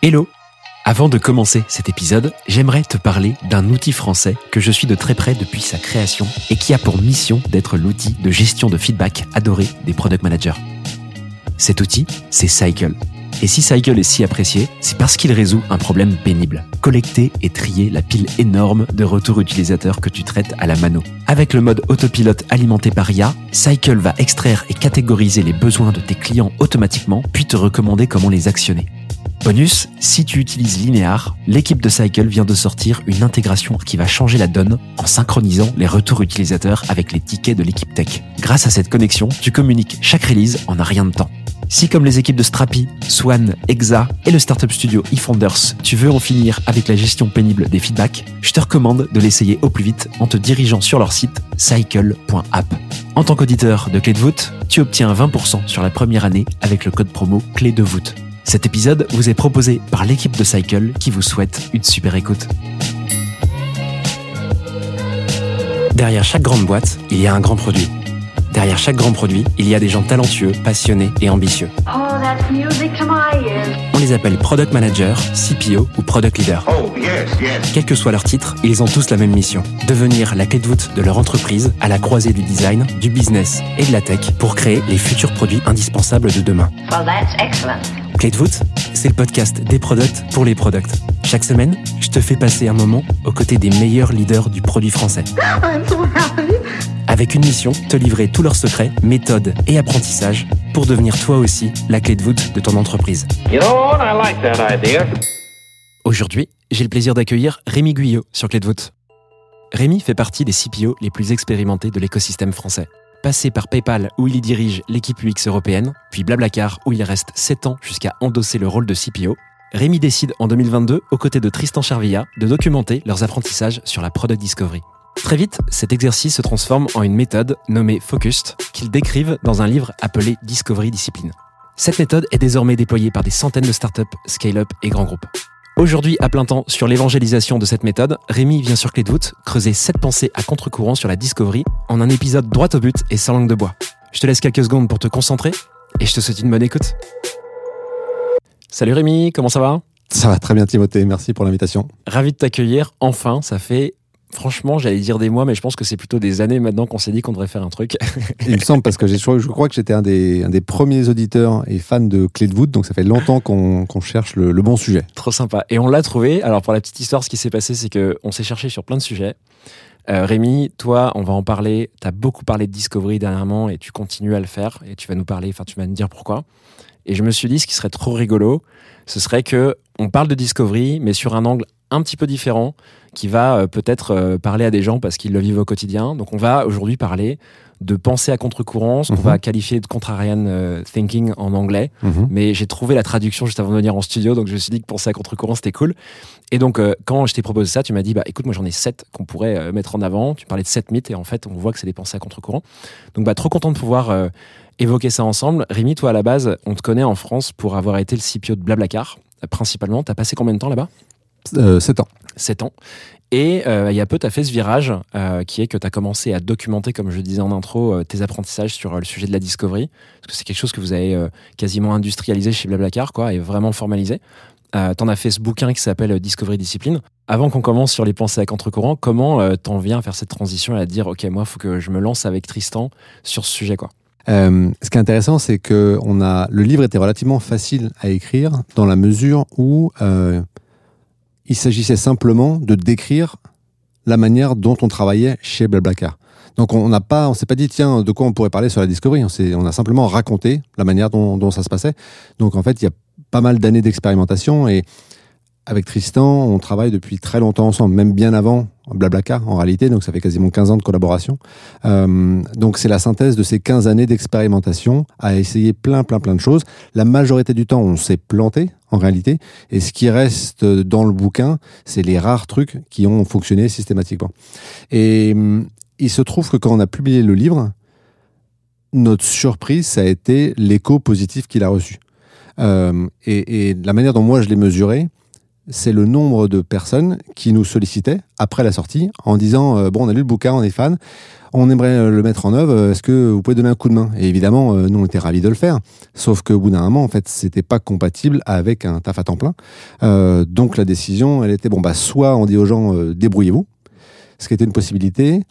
Hello Avant de commencer cet épisode, j'aimerais te parler d'un outil français que je suis de très près depuis sa création et qui a pour mission d'être l'outil de gestion de feedback adoré des product managers. Cet outil, c'est Cycle. Et si Cycle est si apprécié, c'est parce qu'il résout un problème pénible. Collecter et trier la pile énorme de retours utilisateurs que tu traites à la mano. Avec le mode autopilote alimenté par IA, Cycle va extraire et catégoriser les besoins de tes clients automatiquement, puis te recommander comment les actionner. Bonus, si tu utilises Linear, l'équipe de Cycle vient de sortir une intégration qui va changer la donne en synchronisant les retours utilisateurs avec les tickets de l'équipe tech. Grâce à cette connexion, tu communiques chaque release en un rien de temps. Si comme les équipes de Strapi, Swan, Exa et le startup studio eFounders, tu veux en finir avec la gestion pénible des feedbacks, je te recommande de l'essayer au plus vite en te dirigeant sur leur site cycle.app. En tant qu'auditeur de Clé de voûte, tu obtiens 20% sur la première année avec le code promo Clé de voûte. Cet épisode vous est proposé par l'équipe de Cycle qui vous souhaite une super écoute. Derrière chaque grande boîte, il y a un grand produit. Derrière chaque grand produit, il y a des gens talentueux, passionnés et ambitieux. Oh, that's music to my ears. On les appelle Product Manager, CPO ou Product Leader. Oh, yes, yes. Quel que soit leur titre, ils ont tous la même mission. Devenir la clé de voûte de leur entreprise à la croisée du design, du business et de la tech pour créer les futurs produits indispensables de demain. Well, that's excellent. Clé de voûte, c'est le podcast des products pour les products. Chaque semaine, je te fais passer un moment aux côtés des meilleurs leaders du produit français. I'm so happy. Avec une mission, te livrer tous leurs secrets, méthodes et apprentissages pour devenir toi aussi la clé de voûte de ton entreprise. You know what? I like that idea. Aujourd'hui, j'ai le plaisir d'accueillir Rémi Guyot sur Clé de voûte. Rémi fait partie des CPO les plus expérimentés de l'écosystème français. Passé par PayPal où il y dirige l'équipe UX européenne, puis Blablacar où il reste 7 ans jusqu'à endosser le rôle de CPO, Rémi décide en 2022, aux côtés de Tristan Charvilla, de documenter leurs apprentissages sur la Product Discovery. Très vite, cet exercice se transforme en une méthode nommée Focused, qu'ils décrivent dans un livre appelé Discovery Discipline. Cette méthode est désormais déployée par des centaines de startups, scale-up et grands groupes. Aujourd'hui, à plein temps, sur l'évangélisation de cette méthode, Rémi vient sur Clé de voûte creuser sept pensées à contre-courant sur la discovery en un épisode droit au but et sans langue de bois. Je te laisse quelques secondes pour te concentrer et je te souhaite une bonne écoute. Salut Rémi, comment ça va? Ça va très bien Timothée, merci pour l'invitation. Ravi de t'accueillir. Enfin, ça fait, franchement, j'allais dire des mois, mais je pense que c'est plutôt des années maintenant qu'on s'est dit qu'on devrait faire un truc. Il me semble parce que je crois que j'étais un des, un des premiers auditeurs et fans de Clé de voûte, donc ça fait longtemps qu'on qu'on cherche le, le bon sujet. Trop sympa. Et on l'a trouvé. Alors pour la petite histoire, ce qui s'est passé, c'est que on s'est cherché sur plein de sujets. Euh, Rémi, toi, on va en parler. Tu as beaucoup parlé de Discovery dernièrement et tu continues à le faire. Et tu vas nous parler, enfin, tu vas nous dire pourquoi. Et je me suis dit, ce qui serait trop rigolo, ce serait que on parle de Discovery, mais sur un angle un petit peu différent, qui va euh, peut-être euh, parler à des gens parce qu'ils le vivent au quotidien. Donc on va aujourd'hui parler de penser à contre-courant, ce qu'on Mhm. va qualifier de contrarian euh, thinking en anglais Mhm. mais j'ai trouvé la traduction juste avant de venir en studio, donc je me suis dit que penser à contre-courant, c'était cool. Et donc, quand je t'ai proposé ça, tu m'as dit, bah écoute, moi j'en ai sept qu'on pourrait mettre en avant. Tu parlais de sept mythes, et en fait, on voit que c'est des pensées à contre-courant. Donc, bah, trop content de pouvoir euh, évoquer ça ensemble. Rémi, toi, à la base, on te connaît en France pour avoir été le CPO de Blablacar, principalement. T'as passé combien de temps là-bas? Euh, 7 ans. 7 ans. Et euh, il y a peu, tu as fait ce virage euh, qui est que tu as commencé à documenter, comme je disais en intro, euh, tes apprentissages sur le sujet de la discovery. Parce que c'est quelque chose que vous avez quasiment industrialisé chez Blablacar, quoi, et vraiment formalisé. T'en as fait ce bouquin qui s'appelle Discovery Discipline. Avant qu'on commence sur les pensées à contre-courant, comment t'en viens à faire cette transition et à dire, OK, moi, il faut que je me lance avec Tristan sur ce sujet, quoi? Euh, ce qui est intéressant, c'est que on a, le livre était relativement facile à écrire dans la mesure où euh, il s'agissait simplement de décrire la manière dont on travaillait chez Blablacar. Donc on n'a pas, on s'est pas dit tiens de quoi on pourrait parler sur la Discovery. On, a simplement raconté la manière dont, dont ça se passait. Donc en fait il y a pas mal d'années d'expérimentation et avec Tristan on travaille depuis très longtemps ensemble, même bien avant Blablacar en réalité. Donc ça fait quasiment 15 ans de collaboration. Euh, donc c'est la synthèse de ces 15 années d'expérimentation à essayer plein plein plein de choses. La majorité du temps on s'est planté en réalité et ce qui reste dans le bouquin c'est les rares trucs qui ont fonctionné systématiquement. Et hum, il se trouve que quand on a publié le livre, notre surprise ça a été l'écho positif qu'il a reçu. Euh, et la manière dont moi je l'ai mesuré, c'est le nombre de personnes qui nous sollicitaient après la sortie en disant euh, bon on a lu le bouquin, on est fan, on aimerait euh, le mettre en œuvre, euh, est-ce que vous pouvez donner un coup de main? Et évidemment, nous on était ravis de le faire, sauf qu'au bout d'un moment en fait c'était pas compatible avec un taf à temps plein. Donc la décision elle était bon bah soit on dit aux gens débrouillez-vous, ce qui était une possibilité.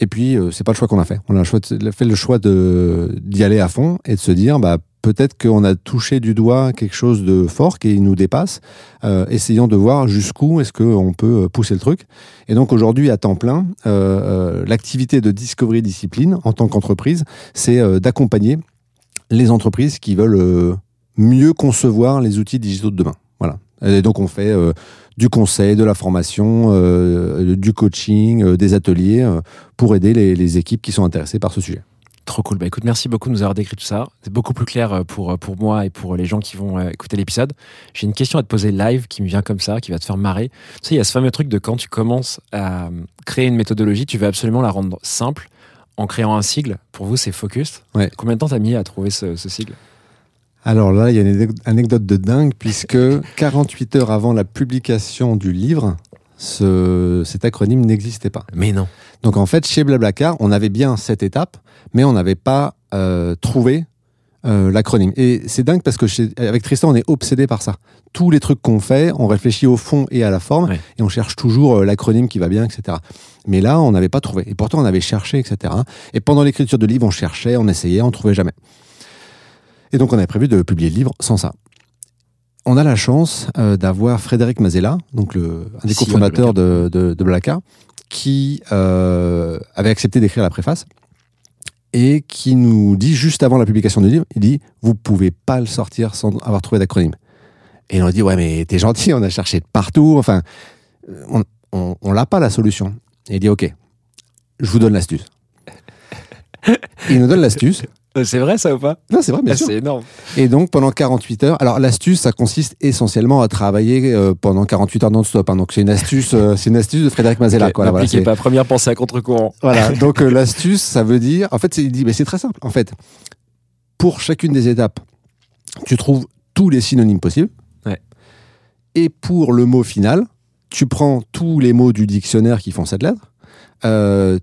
Et puis, c'est pas le choix qu'on a fait. On a fait le choix d'y aller à fond et de se dire, bah, peut-être qu'on a touché du doigt quelque chose de fort qui nous dépasse. Euh, essayons de voir jusqu'où est-ce qu'on peut euh, pousser le truc. Et donc aujourd'hui, à temps plein, euh, l'activité de Discovery Discipline en tant qu'entreprise, c'est d'accompagner les entreprises qui veulent mieux concevoir les outils digitaux de demain. Voilà. Et donc on fait du conseil, de la formation, du coaching, des ateliers pour aider les équipes qui sont intéressées par ce sujet. Trop cool. Bah écoute, merci beaucoup de nous avoir décrit tout ça. C'est beaucoup plus clair euh, pour, pour moi et pour les gens qui vont euh, écouter l'épisode. J'ai une question à te poser live qui me vient comme ça, qui va te faire marrer. Tu sais, il y a ce fameux truc de quand tu commences à euh, créer une méthodologie, tu veux absolument la rendre simple en créant un sigle. Pour vous, c'est Focus. Ouais. Combien de temps t'as mis à trouver ce, ce sigle? Alors là, il y a une anecdote- anecdote de dingue puisque 48 heures avant la publication du livre, ce- cet acronyme n'existait pas. Mais non. Donc en fait, chez Blablacar, on avait bien cette étape, mais on n'avait pas euh, trouvé euh, l'acronyme. Et c'est dingue parce que chez- avec Tristan, on est obsédé par ça. Tous les trucs qu'on fait, on réfléchit au fond et à la forme, Ouais. et on cherche toujours euh, l'acronyme qui va bien, etc. Mais là, on n'avait pas trouvé. Et pourtant, on avait cherché, etc. Et pendant l'écriture du livre, on cherchait, on essayait, on trouvait jamais. Et donc, on avait prévu de publier le livre sans ça. On a la chance euh, d'avoir Frédéric Mazella, donc le, un des de cofondateurs de, de, de qui euh, avait accepté d'écrire la préface et qui nous dit juste avant la publication du livre, il dit vous pouvez pas le sortir sans avoir trouvé d'acronyme. Et on dit ouais mais t'es gentil, on a cherché partout, enfin euh, on on, on l'a pas la solution. Et il dit ok, je vous donne l'astuce. il nous donne l'astuce. Euh, C'est vrai ça ou pas? Non c'est vrai bien Ah, sûr. C'est énorme. Et donc pendant 48 heures, alors l'astuce, ça consiste essentiellement à travailler euh, pendant 48 heures non-stop. hein. donc c'est une astuce, euh, c'est une astuce de Frédéric Mazella. Ok, quoi. Là, voilà, c'est- pas. Première pensée à contre-courant. voilà. Donc euh, l'astuce, ça veut dire, en fait, il dit, mais c'est très simple. En fait, pour chacune des étapes, tu trouves tous les synonymes possibles. Ouais. Et pour le mot final, tu prends tous les mots du dictionnaire qui font cette lettre.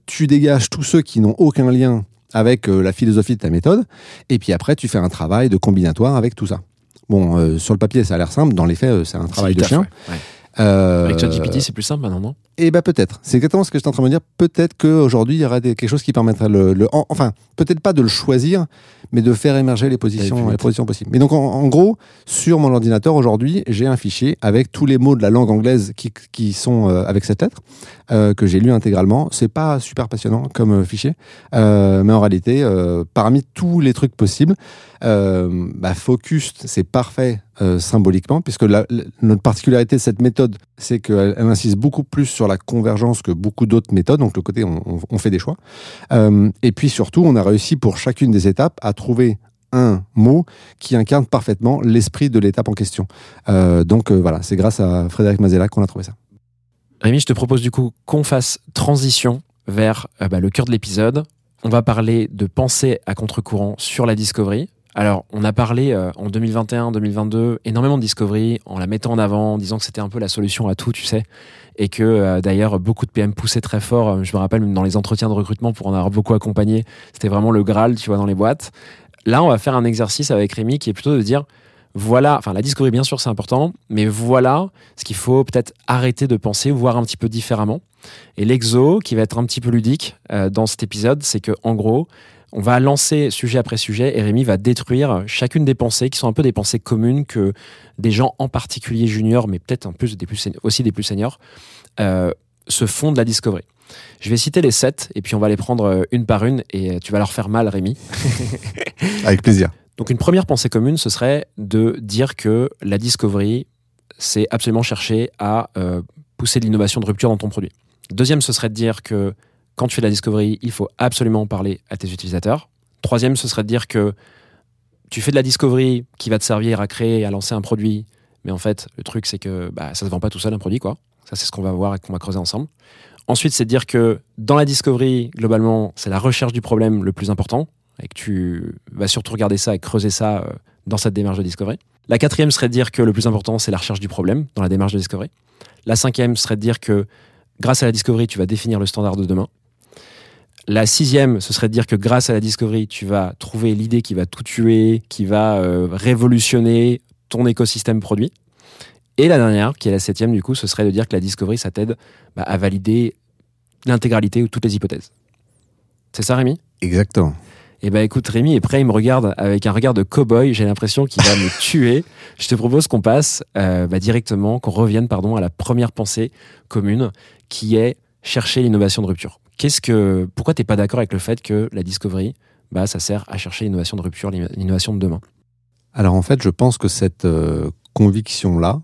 tu dégages tous ceux qui n'ont aucun lien avec euh, la philosophie de ta méthode. Et puis après, tu fais un travail de combinatoire avec tout ça. Bon, euh, sur le papier, ça a l'air simple. Dans les faits, euh, c'est un travail de chien. ouais. Euh, Avec ChatGPT, c'est plus simple maintenant, non? Eh ben peut-être. C'est exactement ce que j'étais en train de me dire. Peut-être qu'aujourd'hui, il y aura des- quelque chose qui permettrait le, le- en- enfin, peut-être pas de le choisir, mais de faire émerger les positions, les positions possibles. Mais donc, en, en gros, sur mon ordinateur aujourd'hui, j'ai un fichier avec tous les mots de la langue anglaise qui, qui sont euh, avec cette lettre euh, que j'ai lu intégralement. C'est pas super passionnant comme euh, fichier, mais en réalité, parmi tous les trucs possibles, bah, Focus, c'est parfait euh, symboliquement, puisque notre particularité de cette méthode, c'est qu'elle elle insiste beaucoup plus sur la convergence que beaucoup d'autres méthodes, donc le côté on, fait des choix. Euh, et puis surtout, on a réussi pour chacune des étapes à trouver un mot qui incarne parfaitement l'esprit de l'étape en question. Euh, donc euh, voilà, c'est grâce à Frédéric Mazella qu'on a trouvé ça. Rémi, je te propose du coup qu'on fasse transition vers euh, bah, le cœur de l'épisode. On va parler de pensée à contre-courant sur la Discovery. Alors, on a parlé euh, en 2021-2022 énormément de Discovery en la mettant en avant, en disant que c'était un peu la solution à tout, tu sais. Et que euh, d'ailleurs, beaucoup de PM poussaient très fort. Euh, Je me rappelle même dans les entretiens de recrutement pour en avoir beaucoup accompagné. C'était vraiment le Graal, tu vois, dans les boîtes. Là, on va faire un exercice avec Rémi qui est plutôt de dire voilà, enfin, la Discovery, bien sûr, c'est important, mais voilà ce qu'il faut peut-être arrêter de penser, voir un petit peu différemment. Et l'exo, qui va être un petit peu ludique dans cet épisode, c'est que en gros, on va lancer sujet après sujet et Rémi va détruire chacune des pensées qui sont un peu des pensées communes que des gens en particulier juniors, mais peut-être un peu des plus, seni- aussi des plus seniors, euh, se font de la discovery. Je vais citer les sept et puis on va les prendre euh, une par une et tu vas leur faire mal, Rémi. Avec plaisir. Donc une première pensée commune, ce serait de dire que la discovery, c'est absolument chercher à euh, pousser de l'innovation de rupture dans ton produit. Deuxième, ce serait de dire que quand tu fais de la discovery, il faut absolument parler à tes utilisateurs. Troisième, ce serait de dire que tu fais de la discovery qui va te servir à créer à lancer un produit, mais en fait, le truc, c'est que bah, ça se vend pas tout seul un produit, quoi. Ça, c'est ce qu'on va voir et qu'on va creuser ensemble. Ensuite, c'est de dire que dans la discovery, globalement, c'est la recherche du problème le plus important et que tu vas surtout regarder ça et creuser ça euh, dans cette démarche de discovery. La quatrième serait de dire que le plus important, c'est la recherche du problème dans la démarche de discovery. La cinquième serait de dire que grâce à la discovery, tu vas définir le standard de demain. La sixième, ce serait de dire que grâce à la discovery, tu vas trouver l'idée qui va tout tuer, qui va euh, révolutionner ton écosystème produit. Et la dernière, qui est la septième du coup, ce serait de dire que la discovery, ça t'aide bah, à valider l'intégralité ou toutes les hypothèses. C'est ça, Rémi? Exactement. Eh ben écoute, Rémi est prêt, il me regarde avec un regard de cow-boy, j'ai l'impression qu'il va me tuer. Je te propose qu'on passe euh, bah, directement, qu'on revienne pardon, à la première pensée commune, qui est chercher l'innovation de rupture. Qu'est-ce que, pourquoi tu n'es pas d'accord avec le fait que la discovery, bah, ça sert à chercher l'innovation de rupture, l'innovation de demain? Alors en fait, je pense que cette euh, conviction-là,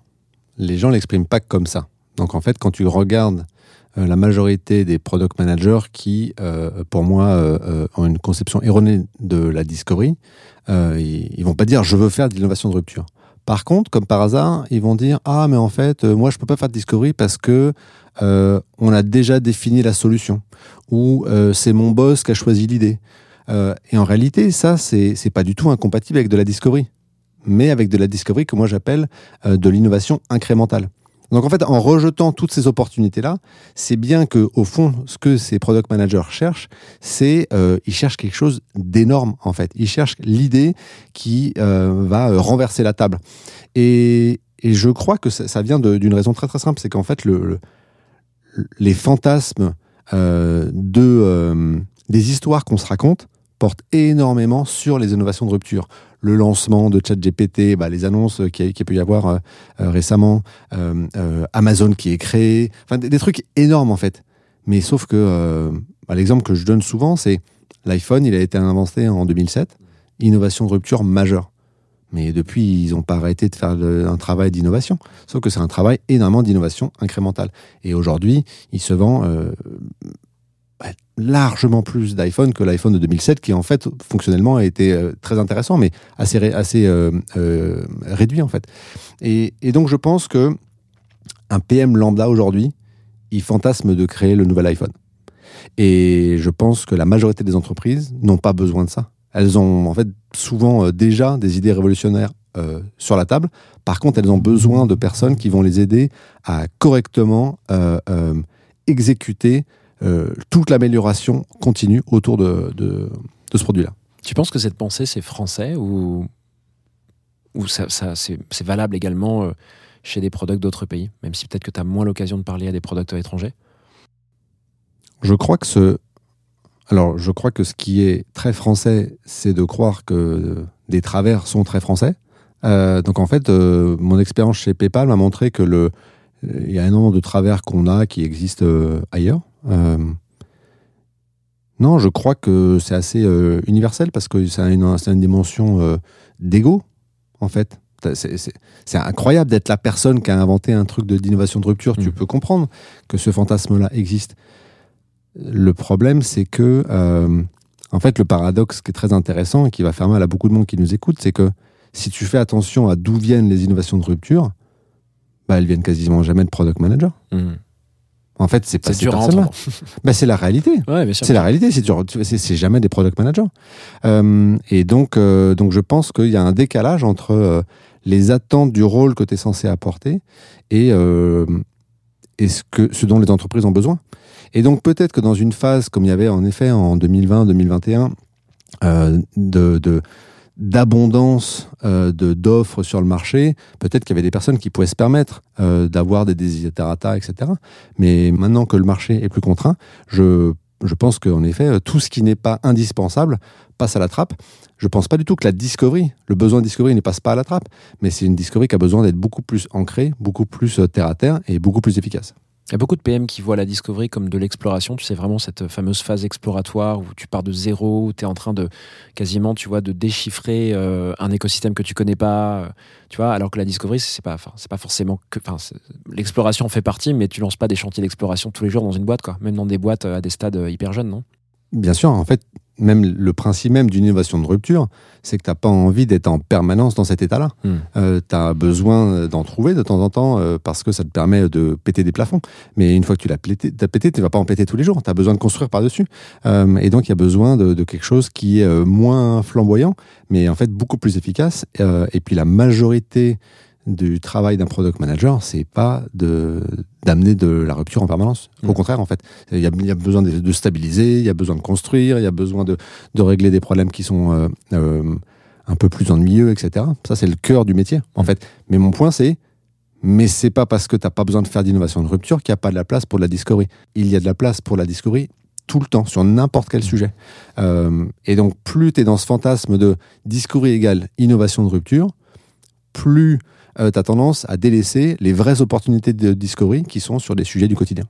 les gens l'expriment pas comme ça. Donc en fait, quand tu regardes euh, la majorité des product managers qui, euh, pour moi, ont une conception erronée de la discovery, ils, ils vont pas dire je veux faire de l'innovation de rupture. Par contre, comme par hasard, ils vont dire ah mais en fait moi je peux pas faire de discovery parce que on a déjà défini la solution ou c'est mon boss qui a choisi l'idée. et en réalité, ça c'est pas du tout incompatible avec de la discovery, mais avec de la discovery que moi j'appelle de l'innovation incrémentale. Donc en fait, en rejetant toutes ces opportunités-là, c'est bien que au fond, ce que ces product managers cherchent, c'est euh, ils cherchent quelque chose d'énorme en fait. Ils cherchent l'idée qui euh, va euh, renverser la table. Et, et je crois que ça, vient d'une raison très très simple, c'est qu'en fait le, les fantasmes euh, euh, des histoires qu'on se raconte portent énormément sur les innovations de rupture le lancement de ChatGPT, bah, les annonces qu'il y, peut y avoir euh, récemment, Amazon qui est créé, enfin des, trucs énormes en fait. Mais sauf que bah, l'exemple que je donne souvent, c'est l'iPhone, il a été inventé en 2007, innovation de rupture majeure. Mais depuis, ils n'ont pas arrêté de faire un travail d'innovation. Sauf que c'est un travail énormément d'innovation incrémentale. Et aujourd'hui, il se vend largement plus d'iPhone que l'iPhone de 2007, qui en fait fonctionnellement a été euh, très intéressant, mais assez, euh, euh, réduit en fait. Et, donc je pense que un PM lambda aujourd'hui, il fantasme de créer le nouvel iPhone. Et je pense que la majorité des entreprises n'ont pas besoin de ça. Elles ont en fait souvent déjà des idées révolutionnaires sur la table. Par contre, elles ont besoin de personnes qui vont les aider à correctement exécuter euh, toute l'amélioration continue autour de, de, ce produit-là. Tu penses que cette pensée, c'est français ou, ou ça, ça c'est valable également euh, chez des products d'autres pays, même si peut-être que tu as moins l'occasion de parler à des products étrangers? Je crois que ce. Alors, je crois que ce qui est très français, c'est de croire que des travers sont très français. Euh, donc, en fait, mon expérience chez PayPal m'a montré que le, il y a un nombre de travers qu'on a qui existent ailleurs. Euh, non, je crois que c'est assez euh, universel parce que ça a une, une dimension euh, d'ego, en fait. C'est incroyable d'être la personne qui a inventé un truc d'innovation de, rupture. Tu mm. peux comprendre que ce fantasme-là existe. Le problème, c'est que, en fait, le paradoxe qui est très intéressant et qui va faire mal à beaucoup de monde qui nous écoute, c'est que si tu fais attention à d'où viennent les innovations de rupture, bah, elles viennent quasiment jamais de product manager. Mm. En fait, c'est pas ces personnes-là. bah, c'est la réalité. c'est la réalité. C'est jamais des product managers. Euh, et donc, euh, donc, je pense qu'il y a un décalage entre euh, les attentes du rôle que tu es censé apporter et, et ce, que, ce dont les entreprises ont besoin. Et donc, peut-être que dans une phase, comme il y avait en effet en 2020-2021, de, de d'abondance euh, d'offres sur le marché, peut-être qu'il y avait des personnes qui pouvaient se permettre euh, d'avoir des desiderata, etc. Mais maintenant que le marché est plus contraint, je, je pense qu'en effet, tout ce qui n'est pas indispensable passe à la trappe. Je pense pas du tout que la discovery, le besoin de discovery ne passe pas à la trappe, mais c'est une discovery qui a besoin d'être beaucoup plus ancrée, beaucoup plus euh, terre à terre et beaucoup plus efficace. Il y a beaucoup de PM qui voient la discovery comme de l'exploration. Tu sais, vraiment cette fameuse phase exploratoire où tu pars de zéro, où tu es en train de quasiment, tu vois, de déchiffrer euh, un écosystème que tu connais pas. Euh, tu vois, alors que la discovery, c'est pas, c'est pas forcément que. L'exploration fait partie, mais tu lances pas des chantiers d'exploration tous les jours dans une boîte, quoi. Même dans des boîtes euh, à des stades hyper jeunes, non? Bien sûr, en fait, même le principe même d'une innovation de rupture, c'est que tu n'as pas envie d'être en permanence dans cet état-là. Hmm. tu as besoin d'en trouver de temps en temps euh, parce que ça te permet de péter des plafonds. Mais une fois que tu l'as pété, tu vas pas en péter tous les jours. Tu as besoin de construire par-dessus. Euh, et donc, il y a besoin de, de quelque chose qui est euh, moins flamboyant, mais en fait beaucoup plus efficace. Euh, et puis, la majorité du travail d'un product manager, c'est pas de d'amener de la rupture en permanence. Au Mm. contraire, en fait, il y a, il y a besoin de, de stabiliser, il y a besoin de construire, il y a besoin de, de régler des problèmes qui sont euh, euh, un peu plus ennuyeux, etc. Ça, c'est le cœur du métier, en Mm. fait. Mais mon point, c'est mais c'est pas parce que t'as pas besoin de faire d'innovation de rupture qu'il n'y a pas de la place pour de la discovery. Il y a de la place pour la discovery tout le temps, sur n'importe quel sujet. Euh, et donc, plus tu es dans ce fantasme de discovery égale innovation de rupture, plus tu as tendance à délaisser les vraies opportunités de discovery qui sont sur des sujets du quotidien.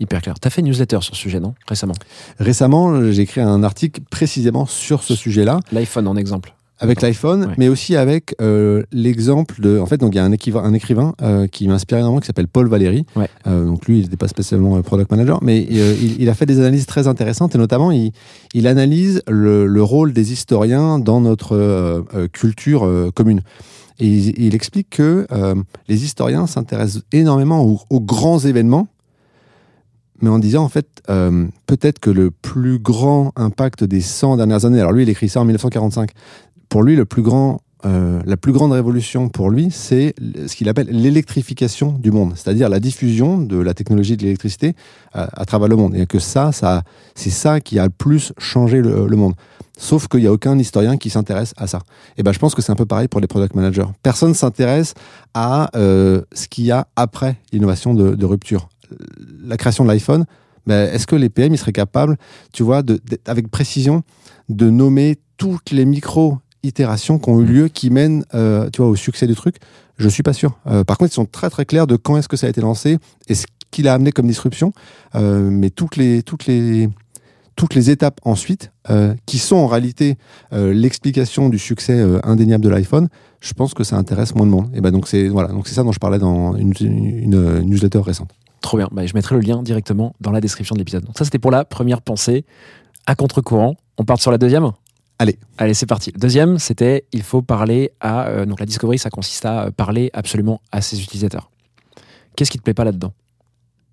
Hyper clair. Tu as fait une newsletter sur ce sujet, non? Récemment. Récemment, j'ai écrit un article précisément sur ce sujet-là, L'iPhone en exemple. avec l'iPhone, Ouais. mais aussi avec euh, l'exemple de. En fait, donc il y a un, écrivain euh, qui m'inspire énormément qui s'appelle Paul Valéry. Ouais. Euh, donc lui, il n'était pas spécialement euh, product manager, mais euh, il, il a fait des analyses très intéressantes et notamment il, il analyse le, le rôle des historiens dans notre euh, euh, culture euh, commune. Et il, explique que euh, les historiens s'intéressent énormément aux, aux grands événements, mais en disant en fait euh, peut-être que le plus grand impact des 100 dernières années, alors lui il écrit ça en 1945, pour lui le plus grand, euh, la plus grande révolution pour lui c'est ce qu'il appelle l'électrification du monde, c'est-à-dire la diffusion de la technologie de l'électricité à, travers le monde, et que ça, ça c'est ça qui a le plus changé le, monde. Sauf qu'il n'y a aucun historien qui s'intéresse à ça. Et ben, je pense que c'est un peu pareil pour les product managers. Personne s'intéresse à euh, ce qu'il y a après l'innovation de, rupture. La création de l'iPhone, ben, est-ce que les PM seraient capables, tu vois, avec précision, de nommer toutes les micro itérations qui ont eu lieu, qui mènent, euh, tu vois, au succès du truc Je suis pas sûr. Euh, par contre, ils sont très très clairs de quand est-ce que ça a été lancé et ce qu'il a amené comme disruption. Euh, mais toutes les toutes les toutes les étapes ensuite, qui sont en réalité l'explication du succès indéniable de l'iPhone, je pense que ça intéresse moins de monde. Et ben donc c'est voilà, ça dont je parlais dans une newsletter récente. Trop bien. Bah, je mettrai le lien directement dans la description de l'épisode. Donc ça, c'était pour la première pensée à contre-courant. On part sur la deuxième? Allez. Allez, c'est parti. Deuxième, c'était il faut parler à. euh, donc la discovery, ça consiste à euh, parler absolument à ses utilisateurs. Qu'est-ce qui te plaît pas là-dedans?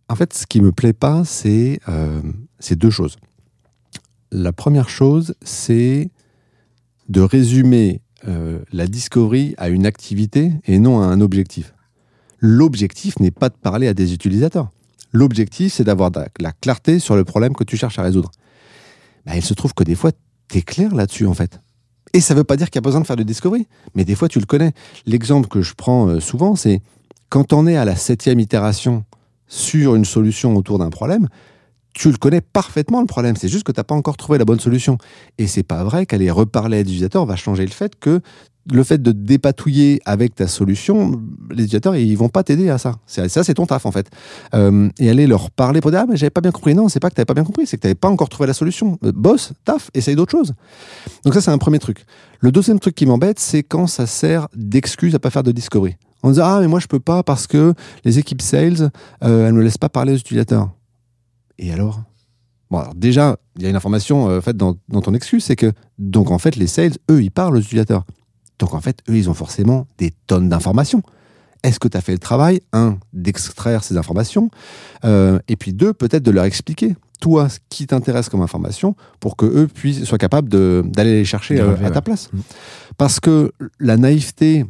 En fait, ce qui me plaît pas, c'est euh, c'est deux choses. La première chose, c'est de résumer euh, la discovery à une activité et non à un objectif. L'objectif n'est pas de parler à des utilisateurs. L'objectif, c'est d'avoir de la clarté sur le problème que tu cherches à résoudre. Ben, il se trouve que des fois, tu es clair là-dessus, en fait. Et ça ne veut pas dire qu'il y a besoin de faire de discovery, mais des fois, tu le connais. L'exemple que je prends euh, souvent, c'est quand on est à la septième itération sur une solution autour d'un problème, tu le connais parfaitement le problème. C'est juste que tu n'as pas encore trouvé la bonne solution. Et c'est pas vrai qu'aller reparler à l'utilisateur va changer le fait que le fait de dépatouiller avec ta solution, les utilisateurs, ils vont pas t'aider à ça. Ça, c'est ton taf, en fait. Euh, et aller leur parler pour dire, ah, mais j'avais pas bien compris. Non, c'est pas que t'avais pas bien compris, c'est que t'avais pas encore trouvé la solution. Euh, boss, taf, essaye d'autre chose. Donc ça, c'est un premier truc. Le deuxième truc qui m'embête, c'est quand ça sert d'excuse à pas faire de discovery. On dit, ah, mais moi, je peux pas parce que les équipes sales, euh, elles me laissent pas parler aux utilisateurs. Et alors? Bon, alors déjà, il y a une information faite dans, dans ton excuse, c'est que, donc en fait, les sales, eux, ils parlent aux utilisateurs. Donc en fait, eux, ils ont forcément des tonnes d'informations. Est-ce que tu as fait le travail, un, d'extraire ces informations, euh, et puis deux, peut-être de leur expliquer, toi, ce qui t'intéresse comme information, pour que eux puissent, soient capables d'aller les chercher euh, à ta place. Mm. Parce que la naïveté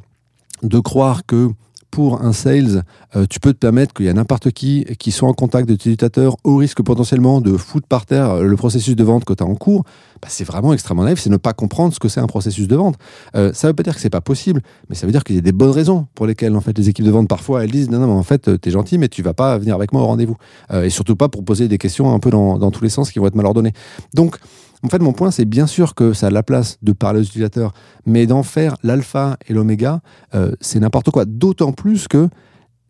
de croire que pour un sales, euh, tu peux te permettre qu'il y a n'importe qui qui soit en contact de l'utilisateur au risque potentiellement de foutre par terre euh, le processus de vente que tu as en cours, bah, c'est vraiment extrêmement naïf, c'est ne pas comprendre ce que c'est un processus de vente. Euh, ça veut pas dire que c'est pas possible, mais ça veut dire qu'il y a des bonnes raisons pour lesquelles en fait les équipes de vente parfois elles disent non non mais en fait t'es gentil mais tu vas pas venir avec moi au rendez-vous et surtout pas pour poser des questions un peu dans, dans tous les sens qui vont être mal ordonnées. Donc en fait, mon point, c'est bien sûr que ça a la place de parler aux utilisateurs, mais d'en faire l'alpha et l'oméga, euh, c'est n'importe quoi. D'autant plus que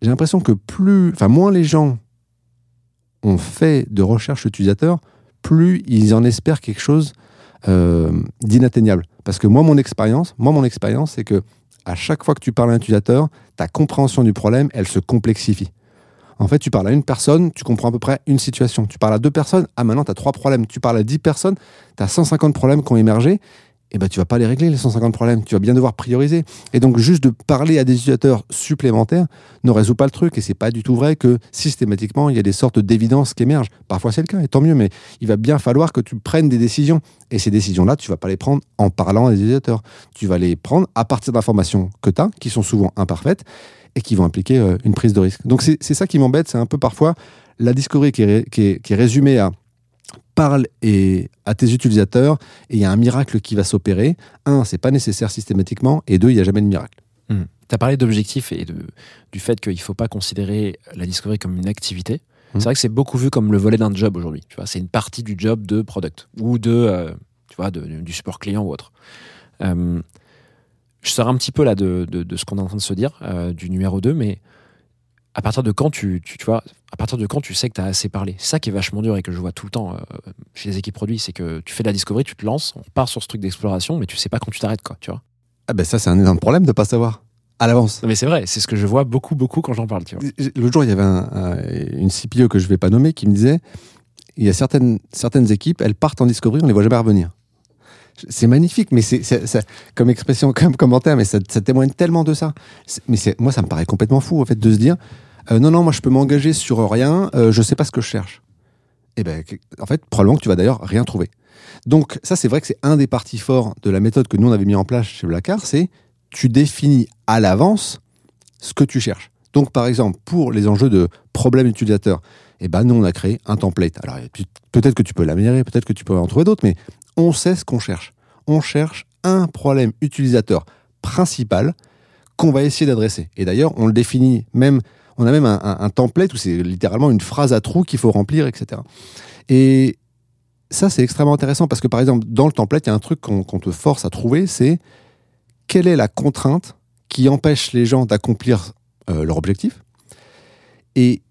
j'ai l'impression que plus, enfin, moins les gens ont fait de recherche utilisateur, plus ils en espèrent quelque chose euh, d'inatteignable. Parce que moi, mon expérience, moi, mon expérience, c'est que à chaque fois que tu parles à un utilisateur, ta compréhension du problème, elle se complexifie. En fait, tu parles à une personne, tu comprends à peu près une situation. Tu parles à deux personnes, ah maintenant tu as trois problèmes. Tu parles à dix personnes, tu as 150 problèmes qui ont émergé. Et ben, tu vas pas les régler, les 150 problèmes. Tu vas bien devoir prioriser. Et donc, juste de parler à des utilisateurs supplémentaires ne résout pas le truc. Et c'est pas du tout vrai que systématiquement, il y a des sortes d'évidences qui émergent. Parfois, c'est le cas, et tant mieux. Mais il va bien falloir que tu prennes des décisions. Et ces décisions-là, tu vas pas les prendre en parlant à des utilisateurs. Tu vas les prendre à partir d'informations que tu as, qui sont souvent imparfaites et qui vont impliquer euh, une prise de risque. Donc, c'est ça qui m'embête. C'est un peu parfois la discovery qui est, qui est- qui est résumée à parle et à tes utilisateurs et il y a un miracle qui va s'opérer. Un, c'est pas nécessaire systématiquement et deux, il n'y a jamais de miracle. Tu as parlé d'objectifs et de, du fait qu'il ne faut pas considérer la discovery comme une activité. Mhm. C'est vrai que c'est beaucoup vu comme le volet d'un job aujourd'hui. Tu vois, c'est une partie du job de product ou de, euh, tu vois, de- du support client ou autre. Euh, je sors un petit peu là de, de- de ce qu'on est en train de se dire, euh, du numéro 2, mais à partir de quand tu, tu, tu vois, à partir de quand tu sais que tu as assez parlé? C'est ça qui est vachement dur et que je vois tout le temps euh, chez les équipes produits, c'est que tu fais de la discovery, tu te lances, on part sur ce truc d'exploration, mais tu sais pas quand tu t'arrêtes, quoi, tu vois. Ah ben ça, c'est un énorme problème de pas savoir à l'avance. Mais c'est vrai, c'est ce que je vois beaucoup, beaucoup quand j'en parle, tu vois. L'autre jour, il y avait un- un- une CPO que je vais pas nommer qui me disait il y a certaines, certaines équipes, elles partent en discovery, on les voit jamais revenir. C'est magnifique, mais c'est comme expression, comme commentaire, mais ça, témoigne tellement de ça. Mais moi, ça me paraît complètement fou, en fait, de se dire euh, non, non, moi, je peux m'engager sur rien, euh, je sais pas ce que je cherche. Et ben, que- en fait, probablement que tu vas d'ailleurs rien trouver. Donc, ça, c'est vrai que c'est un des parties forts de la méthode que nous, on avait mis en place chez Blackard, c'est tu définis à l'avance ce que tu cherches. Donc, par exemple, pour les enjeux de problème utilisateur, eh ben, nous, on a créé un template. Alors, peut-être que tu peux l'améliorer, peut-être que tu peux en trouver d'autres, mais on sait ce qu'on cherche. On cherche un problème utilisateur principal qu'on va essayer d'adresser. Et d'ailleurs, on le définit même, on a même un, template où c'est littéralement une phrase à trous qu'il faut remplir, etc. Et ça, c'est extrêmement intéressant parce que, par exemple, dans le template, il y a un truc qu'on te force à trouver, c'est quelle est la contrainte qui empêche les gens d'accomplir euh, leur objectif et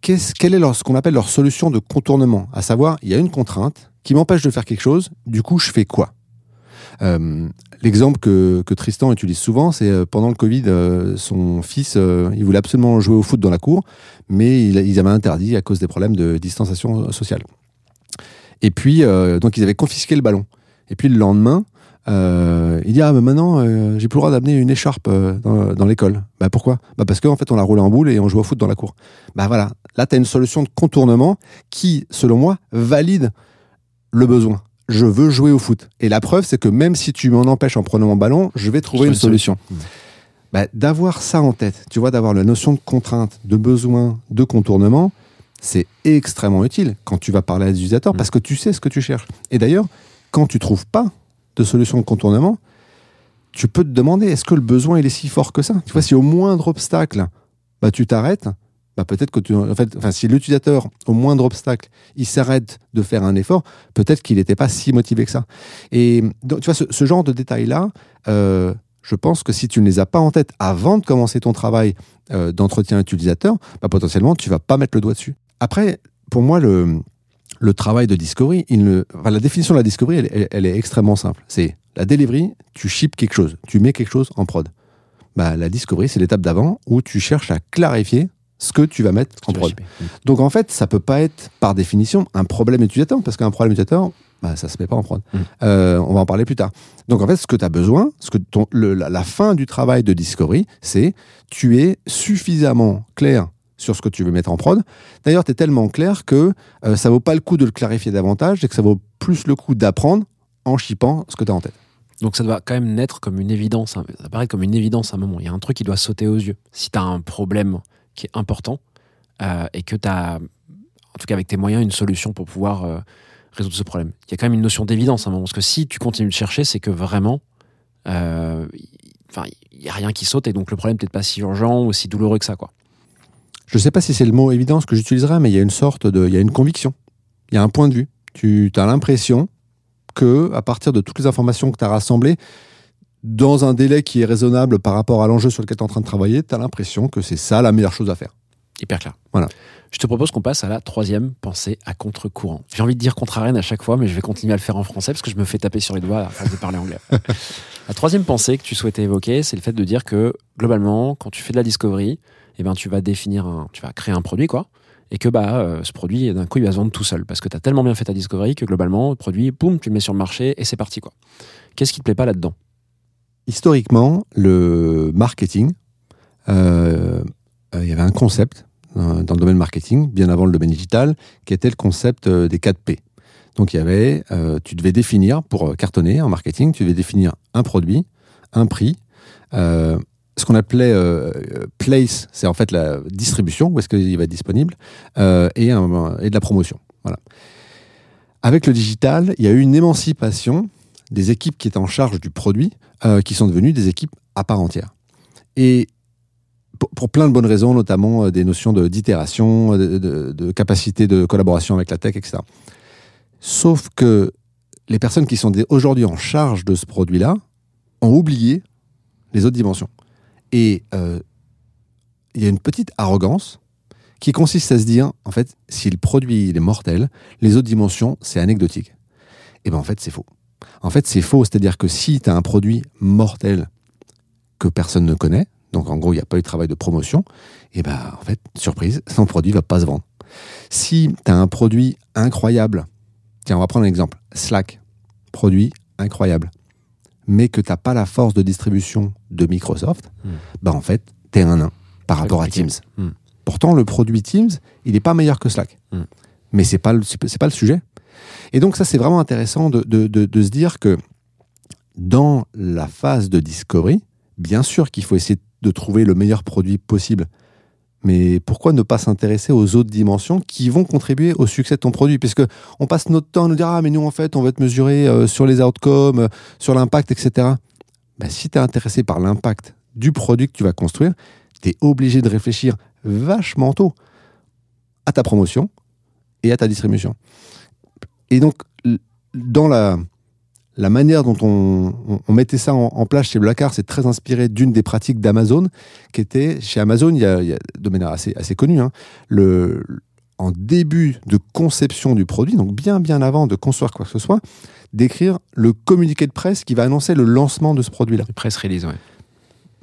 qu'est-ce- quelle est ce qu'on appelle leur solution de contournement À savoir, il y a une contrainte qui m'empêche de faire quelque chose, du coup, je fais quoi? Euh, L'exemple que, Tristan utilise souvent, c'est euh, pendant le Covid, euh, son fils, il voulait absolument jouer au foot dans la cour, mais il, ils avaient interdit à cause des problèmes de distanciation sociale. Et puis, donc, ils avaient confisqué le ballon. Et puis, le lendemain, il dit Ah, mais maintenant, j'ai plus le droit d'amener une écharpe dans, l'école. Bah, pourquoi? Bah, Parce qu'en fait, on l'a roulé en boule et on joue au foot dans la cour. Bah, voilà. Là, tu as une solution de contournement qui, selon moi, valide le besoin. Je veux jouer au foot. Et la preuve, c'est que même si tu m'en empêches en prenant mon ballon, je vais trouver Je une solution. Bah, d'avoir ça en tête, tu vois, d'avoir la notion de contrainte, de besoin, de contournement, c'est extrêmement utile quand tu vas parler à des utilisateurs Mm. parce que tu sais ce que tu cherches. Et d'ailleurs, quand tu trouves pas de solution de contournement, tu peux te demander est-ce que le besoin il est si fort que ça? Tu vois, si au moindre obstacle, bah, tu t'arrêtes, bah, peut-être que tu, en fait, enfin, si l'utilisateur, au moindre obstacle, il s'arrête de faire un effort, peut-être qu'il n'était pas si motivé que ça. Et donc, tu vois, ce, genre de détails-là, euh, je pense que si tu ne les as pas en tête avant de commencer ton travail euh, d'entretien utilisateur, bah, potentiellement, tu vas pas mettre le doigt dessus. Après, pour moi, le, le travail de discovery, il la définition de la discovery, elle, elle- elle est extrêmement simple. C'est la delivery, tu ships quelque chose, tu mets quelque chose en prod. Bah, la discovery, c'est l'étape d'avant où tu cherches à clarifier ce que tu vas mettre en prod. Donc en fait, ça peut pas être par définition un problème utilisateur, parce qu'un problème utilisateur, bah, ça se met pas en prod. Mm. Euh, on va en parler plus tard. Donc en fait, ce que tu as besoin, ce que ton, le- la, la fin du travail de discovery, c'est tu es suffisamment clair sur ce que tu veux mettre en prod. D'ailleurs, tu es tellement clair que euh, ça vaut pas le coup de le clarifier davantage et que ça vaut plus le coup d'apprendre en chipant ce que tu as en tête. Donc ça doit quand même naître comme une évidence, hein. ça paraît comme une évidence à un moment. Il y a un truc qui doit sauter aux yeux. Si tu as un problème qui est important euh, et que tu as, en tout cas avec tes moyens, une solution pour pouvoir euh, résoudre ce problème. Il y a quand même une notion d'évidence à un moment. Parce que si tu continues de chercher, c'est que vraiment, euh, il n'y a rien qui saute et donc le problème peut-être pas si urgent ou si douloureux que ça. Quoi. Je sais pas si c'est le mot évidence que j'utiliserai, mais il y a une sorte de, il y a une conviction, il y a un point de vue. Tu as l'impression que, à partir de toutes les informations que tu as rassemblées, dans un délai qui est raisonnable par rapport à l'enjeu sur lequel tu es en train de travailler, tu as l'impression que c'est ça la meilleure chose à faire. Hyper clair. Voilà. Je te propose qu'on passe à la troisième pensée à contre-courant. J'ai envie de dire contre-arène à chaque fois, mais je vais continuer à le faire en français parce que je me fais taper sur les doigts à force de parler anglais. la troisième pensée que tu souhaitais évoquer, c'est le fait de dire que globalement, quand tu fais de la discovery eh ben, tu vas définir un, tu vas créer un produit, quoi. Et que bah, euh, ce produit, d'un coup, il va se vendre tout seul. Parce que tu as tellement bien fait ta discovery que globalement, le produit, boum, tu le mets sur le marché et c'est parti, quoi. Qu'est-ce qui te plaît pas là-dedans? Historiquement, le marketing, euh, euh, il y avait un concept euh, dans le domaine marketing, bien avant le domaine digital, qui était le concept des 4 P. Donc il y avait, tu devais définir, pour cartonner en marketing, tu devais définir un produit, un prix, ce qu'on appelait place, c'est en fait la distribution, où est-ce qu'il va être disponible, et, et de la promotion. Voilà. Avec le digital, il y a eu une émancipation des équipes qui étaient en charge du produit, euh, qui sont devenues des équipes à part entière. Et pour, plein de bonnes raisons, notamment euh, des notions d'itération, de, de- de capacité de collaboration avec la tech, etc. Sauf que les personnes qui sont aujourd'hui en charge de ce produit-là ont oublié les autres dimensions. Et euh, il y a une petite arrogance qui consiste à se dire, en fait, si le produit est mortel, les autres dimensions, c'est anecdotique. Et bien en fait, c'est faux. En fait, c'est faux, c'est-à-dire que si tu as un produit mortel que personne ne connaît, donc en gros, il n'y a pas eu de travail de promotion, et ben en fait, surprise, son produit va pas se vendre. Si tu as un produit incroyable, tiens, on va prendre un exemple, Slack, produit incroyable, mais que tu n'as pas la force de distribution de Microsoft, ben en fait, tu es un nain par Très rapport à. Teams. Hmm. Pourtant, le produit Teams, il n'est pas meilleur que Slack. Hmm. Mais pas le- c'est pas le sujet. Et donc ça, c'est vraiment intéressant de, de- de- se dire que dans la phase de discovery, bien sûr qu'il faut essayer de trouver le meilleur produit possible. Mais pourquoi ne pas s'intéresser aux autres dimensions qui vont contribuer au succès de ton produit? Puisque on passe notre temps à nous dire Ah, mais nous, en fait, on va te mesurer euh, sur les outcomes, euh, sur l'impact, etc. Ben, si tu es intéressé par l'impact du produit que tu vas construire, tu es obligé de réfléchir vachement tôt à ta promotion et à ta distribution. Et donc, dans la, la manière dont on, on- on mettait ça en, en place chez Blackard, c'est très inspiré d'une des pratiques d'Amazon, qui était chez Amazon, il y a, il y a de manière assez, assez connue, hein, le, en début de conception du produit, donc bien bien avant de construire quoi que ce soit, d'écrire le communiqué de presse qui va annoncer le lancement de ce produit-là Le press release, ouais.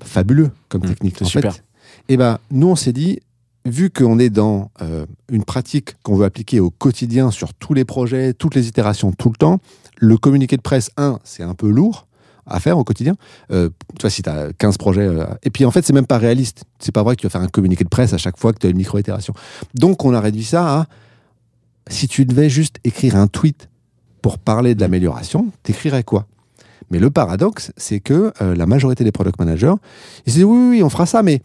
fabuleux comme Mmh, technique. En super. fait, et ben, nous, on s'est dit, vu qu'on est dans euh, une pratique qu'on veut appliquer au quotidien sur tous les projets, toutes les itérations, tout le temps, le communiqué de presse, un, c'est un peu lourd à faire au quotidien. Euh, tu vois, si tu as 15 projets. euh, et puis, en fait, c'est même pas réaliste. C'est pas vrai que tu vas faire un communiqué de presse à chaque fois que tu as une micro-itération. Donc, on a réduit ça à si tu devais juste écrire un tweet pour parler de l'amélioration, t'écrirais quoi? Mais le paradoxe, c'est que euh, la majorité des product managers, ils se disent oui, oui, on fera ça, mais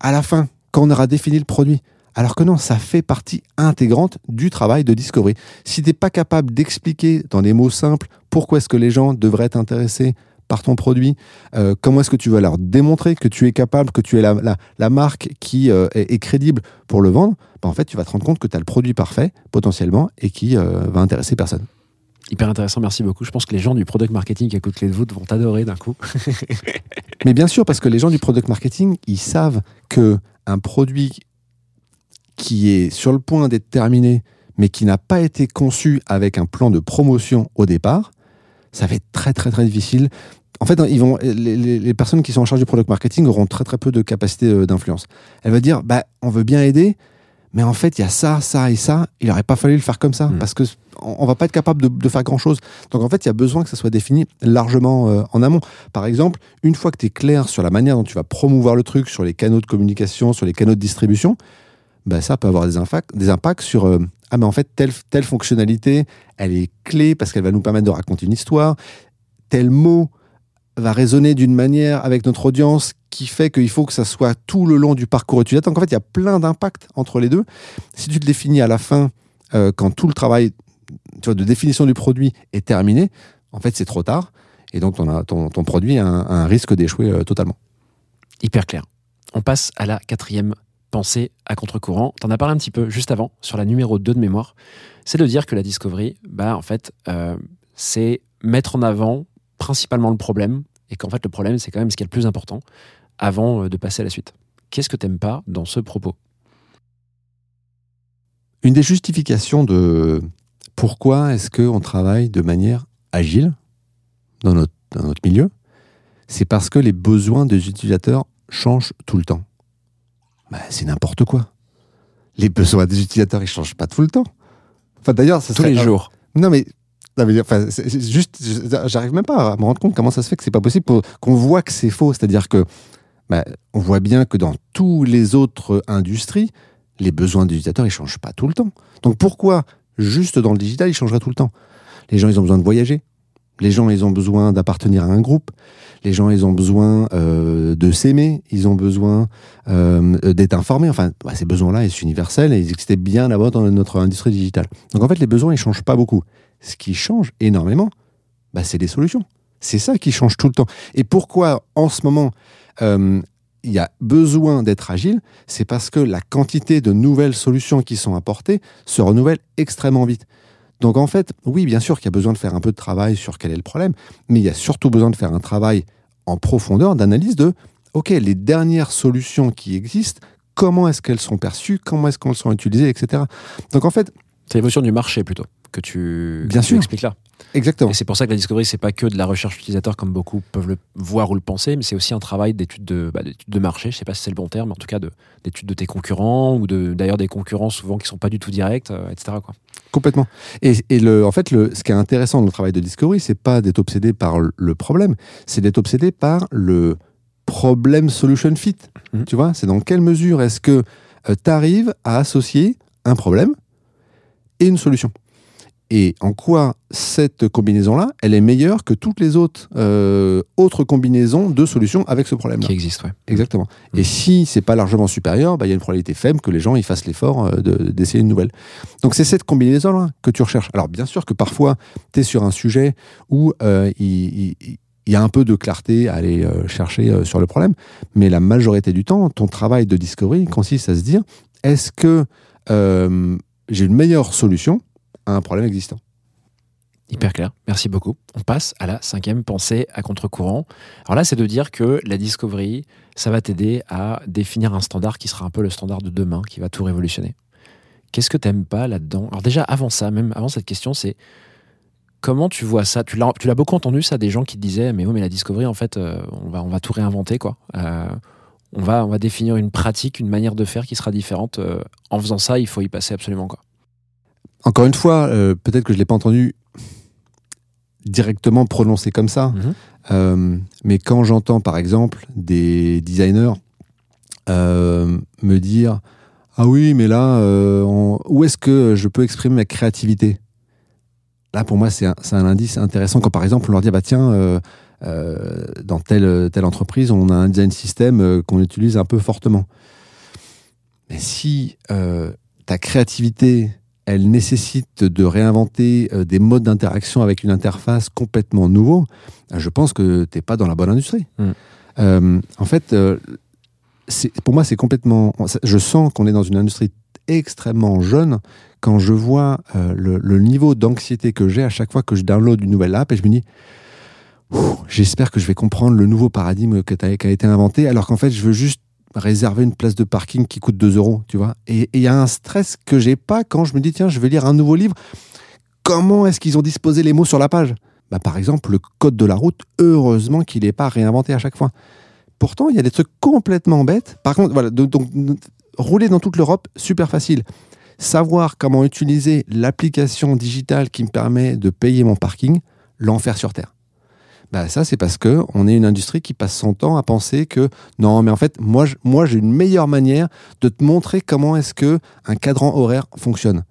à la fin, quand on aura défini le produit. Alors que non, ça fait partie intégrante du travail de discovery. Si tu n'es pas capable d'expliquer dans des mots simples pourquoi est-ce que les gens devraient être intéressés par ton produit, euh, comment est-ce que tu vas leur démontrer que tu es capable, que tu es la, la- la marque qui euh, est, est crédible pour le vendre, ben en fait, tu vas te rendre compte que tu as le produit parfait, potentiellement, et qui euh, va intéresser personne. Hyper intéressant, merci beaucoup. Je pense que les gens du product marketing qui écoutent les voûtes vont t'adorer d'un coup. Mais bien sûr, parce que les gens du product marketing, ils savent que un produit qui est sur le point d'être terminé, mais qui n'a pas été conçu avec un plan de promotion au départ, ça va être très très très difficile. En fait, ils vont, les, personnes qui sont en charge du product marketing auront très très peu de capacité euh, d'influence. Elle va dire, bah, on veut bien aider, mais en fait, il y a ça, ça et ça. Il n'aurait pas fallu le faire comme ça, Mm. parce que on, va pas être capable de, de faire grand chose. Donc en fait, il y a besoin que ça soit défini largement euh, en amont. Par exemple, une fois que tu es clair sur la manière dont tu vas promouvoir le truc, sur les canaux de communication, sur les canaux de distribution, bah, ça peut avoir des, impacts, des impacts sur euh, ah mais en fait telle telle fonctionnalité, elle est clé parce qu'elle va nous permettre de raconter une histoire. Tel mot va résonner d'une manière avec notre audience qui fait qu'il faut que ça soit tout le long du parcours utilisateur. Donc en fait, il y a plein d'impacts entre les deux. Si tu te définis à la fin, euh, quand tout le travail tu de définition du produit est terminé, en fait, c'est trop tard. Et donc, ton, ton, produit a un, risque d'échouer euh, totalement. Hyper clair. On passe à la quatrième pensée à contre-courant. T'en as parlé un petit peu juste avant, sur la numéro 2 de mémoire. C'est de dire que la discovery, bah, en fait, euh, c'est mettre en avant principalement le problème, et qu'en fait, le problème, c'est quand même ce qui est le plus important, avant euh, de passer à la suite. Qu'est-ce que t'aimes pas dans ce propos? Une des justifications de pourquoi est-ce qu'on travaille de manière agile dans notre, dans notre milieu, c'est parce que les besoins des utilisateurs changent tout le temps. bah, c'est n'importe quoi. Les besoins des utilisateurs, ils changent pas tout le temps. Enfin, d'ailleurs, ça Tous serait- les jours. Non, mais. Ça veut dire, juste, j'arrive même pas à me rendre compte comment ça se fait que c'est pas possible qu'on voit que c'est faux. C'est-à-dire que, bah, on voit bien que dans tous les autres industries, les besoins des utilisateurs, ils changent pas tout le temps. Donc pourquoi juste dans le digital, ils changeraient tout le temps? Les gens, ils ont besoin de voyager. Les gens, ils ont besoin d'appartenir à un groupe. Les gens, ils ont besoin euh, de s'aimer. Ils ont besoin euh, d'être informés. Enfin, bah, ces besoins-là, ils sont universels et ils existaient bien là-bas dans notre industrie digitale. Donc en fait, les besoins, ils changent pas beaucoup. Ce qui change énormément, bah, c'est les solutions. C'est ça qui change tout le temps. Et pourquoi, en ce moment, euh, il y a besoin d'être agile C'est parce que la quantité de nouvelles solutions qui sont apportées se renouvelle extrêmement vite. Donc en fait, oui, bien sûr qu'il y a besoin de faire un peu de travail sur quel est le problème, mais il y a surtout besoin de faire un travail en profondeur d'analyse de, OK, les dernières solutions qui existent, comment est-ce qu'elles sont perçues, comment est-ce qu'elles sont utilisées, etc. Donc en fait, C'est l'évolution du marché plutôt que tu, Bien que tu sûr. expliques là. exactement. Et c'est pour ça que la discovery, c'est pas que de la recherche utilisateur comme beaucoup peuvent le voir ou le penser, mais c'est aussi un travail d'étude de, bah, de marché. Je sais pas si c'est le bon terme, mais en tout cas de- d'étude de, tes concurrents ou de, d'ailleurs des concurrents souvent qui sont pas du tout directs, euh, etc. Quoi. Complètement. Et, et le, en fait, le, ce qui est intéressant dans le travail de Discovery, c'est pas d'être obsédé par le- problème, c'est d'être obsédé par le problème solution fit. Mhm. Tu vois, c'est dans quelle mesure est-ce que tu arrives à associer un problème et une solution. Et en quoi cette combinaison-là, elle est meilleure que toutes les autres, euh, autres combinaisons de solutions avec ce problème-là. Qui existe, ouais. Exactement. Mm. Et si c'est pas largement supérieur, bah, il y a une probabilité faible que les gens ils fassent l'effort euh, de- d'essayer une nouvelle. Donc c'est cette combinaison-là que tu recherches. Alors bien sûr que parfois, tu es sur un sujet où euh, il, il- il y a un peu de clarté à aller euh, chercher sur le problème, mais la majorité du temps, ton travail de discovery consiste à se dire, est-ce que euh, j'ai une meilleure solution un problème existant Hyper clair, merci beaucoup. On passe à la cinquième pensée à contre-courant. Alors là, c'est de dire que la discovery, ça va t'aider à définir un standard qui sera un peu le standard de demain, qui va tout révolutionner. Qu'est-ce que t'aimes pas là-dedans? Alors déjà, avant ça, même avant cette question, c'est comment tu vois ça? Tu l'as beaucoup entendu ça, des gens qui te disaient, mais oui, mais la discovery, en fait, euh, on, va, on va tout réinventer, quoi. Euh, on, va, on va définir une pratique, une manière de faire qui sera différente. Euh, en faisant ça, il faut y passer absolument, quoi. Encore une fois, euh, peut-être que je l'ai pas entendu directement prononcé comme ça, Mhm. Euh, mais quand j'entends par exemple des designers euh, me dire ah oui mais là on- où est-ce que je peux exprimer ma créativité? Là pour moi c'est un, c'est un indice intéressant quand par exemple on leur dit bah tiens dans telle telle entreprise on a un design système qu'on utilise un peu fortement mais si ta créativité elle nécessite de réinventer euh, des modes d'interaction avec une interface complètement nouveau, euh, je pense que t'es pas dans la bonne industrie. Mm. Euh, en fait, euh, pour moi, c'est complètement. Je sens qu'on est dans une industrie extrêmement jeune quand je vois euh, le, le niveau d'anxiété que j'ai à chaque fois que je download une nouvelle app et je me dis. J'espère que je vais comprendre le nouveau paradigme qui a été inventé, alors qu'en fait, je veux juste réserver une place de parking qui coûte 2 euros, tu vois. Et il y a un stress que j'ai pas quand je me dis, tiens, je vais lire un nouveau livre. Comment est-ce qu'ils ont disposé les mots sur la page? Bah, Par exemple, le code de la route, heureusement qu'il n'est pas réinventé à chaque fois. Pourtant, il y a des trucs complètement bêtes. Par contre, voilà, donc, rouler dans toute l'Europe, super facile. Savoir comment utiliser l'application digitale qui me permet de payer mon parking, l'enfer sur Terre. Bah ça, c'est parce que on est une industrie qui passe son temps à penser que non, mais en fait, moi, je- moi, j'ai une meilleure manière de te montrer comment est-ce que un cadran horaire fonctionne.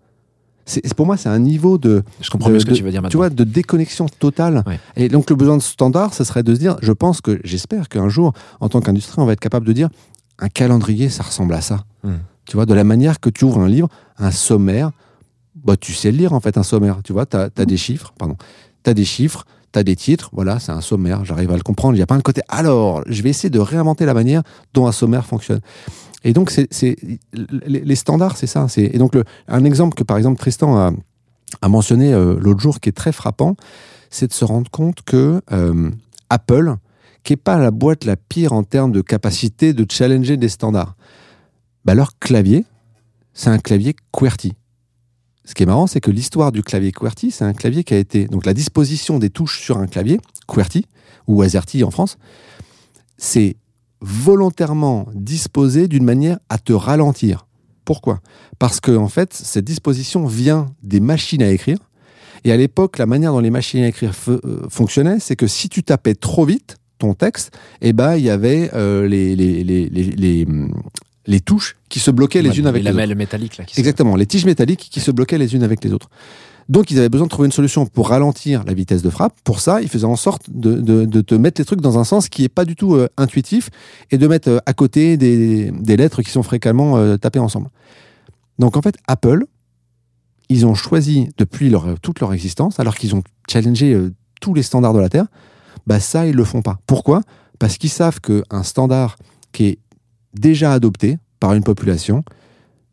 C'est pour moi, c'est un niveau de, Je comprends de- ce que de- tu veux dire maintenant. tu vois, de déconnexion totale. Ouais. Et donc, le besoin de standard, ce serait de se dire, je pense que, j'espère qu'un jour, en tant qu'industrie, on va être capable de dire, un calendrier, ça ressemble à ça. Hmm. Tu vois, de la manière que tu ouvres un livre, un sommaire, bah, tu sais le lire, en fait, un sommaire. Tu vois, tu as, des chiffres, pardon. Tu as des chiffres, tu as des titres, voilà, c'est un sommaire, j'arrive à le comprendre. Il n'y a pas un côté, alors, je vais essayer de réinventer la manière dont un sommaire fonctionne. Et donc, c'est, les, standards, c'est ça. Et donc, un exemple que, par exemple, Tristan a, a mentionné euh, l'autre jour, qui est très frappant, c'est de se rendre compte que euh, Apple, qui n'est pas la boîte la pire en termes de capacité de challenger des standards, bah, leur clavier, c'est un clavier QWERTY. Ce qui est marrant, c'est que l'histoire du clavier QWERTY, c'est un clavier qui a été. Donc la disposition des touches sur un clavier, QWERTY, ou AZERTY en France, c'est volontairement disposé d'une manière à te ralentir. Pourquoi? Parce que en fait, cette disposition vient des machines à écrire. Et à l'époque, la manière dont les machines à écrire euh, fonctionnaient, c'est que si tu tapais trop vite ton texte, eh ben il y avait euh, les, les, les, les touches qui se bloquaient les Ouais, unes avec les autres. lamelles métalliques là. qui se- Exactement, les tiges métalliques qui se bloquaient les unes avec les autres. Donc ils avaient besoin de trouver une solution pour ralentir la vitesse de frappe. Pour ça, ils faisaient en sorte de, de- de te mettre les trucs dans un sens qui est pas du tout euh, intuitif et de mettre euh, à côté des, des lettres qui sont fréquemment euh, tapées ensemble. Donc en fait, Apple, ils ont choisi depuis leur, toute leur existence, alors qu'ils ont challengé tous les standards de la Terre, bah ça, ils le font pas. Pourquoi? Parce qu'ils savent qu'un standard qui est déjà adopté par une population,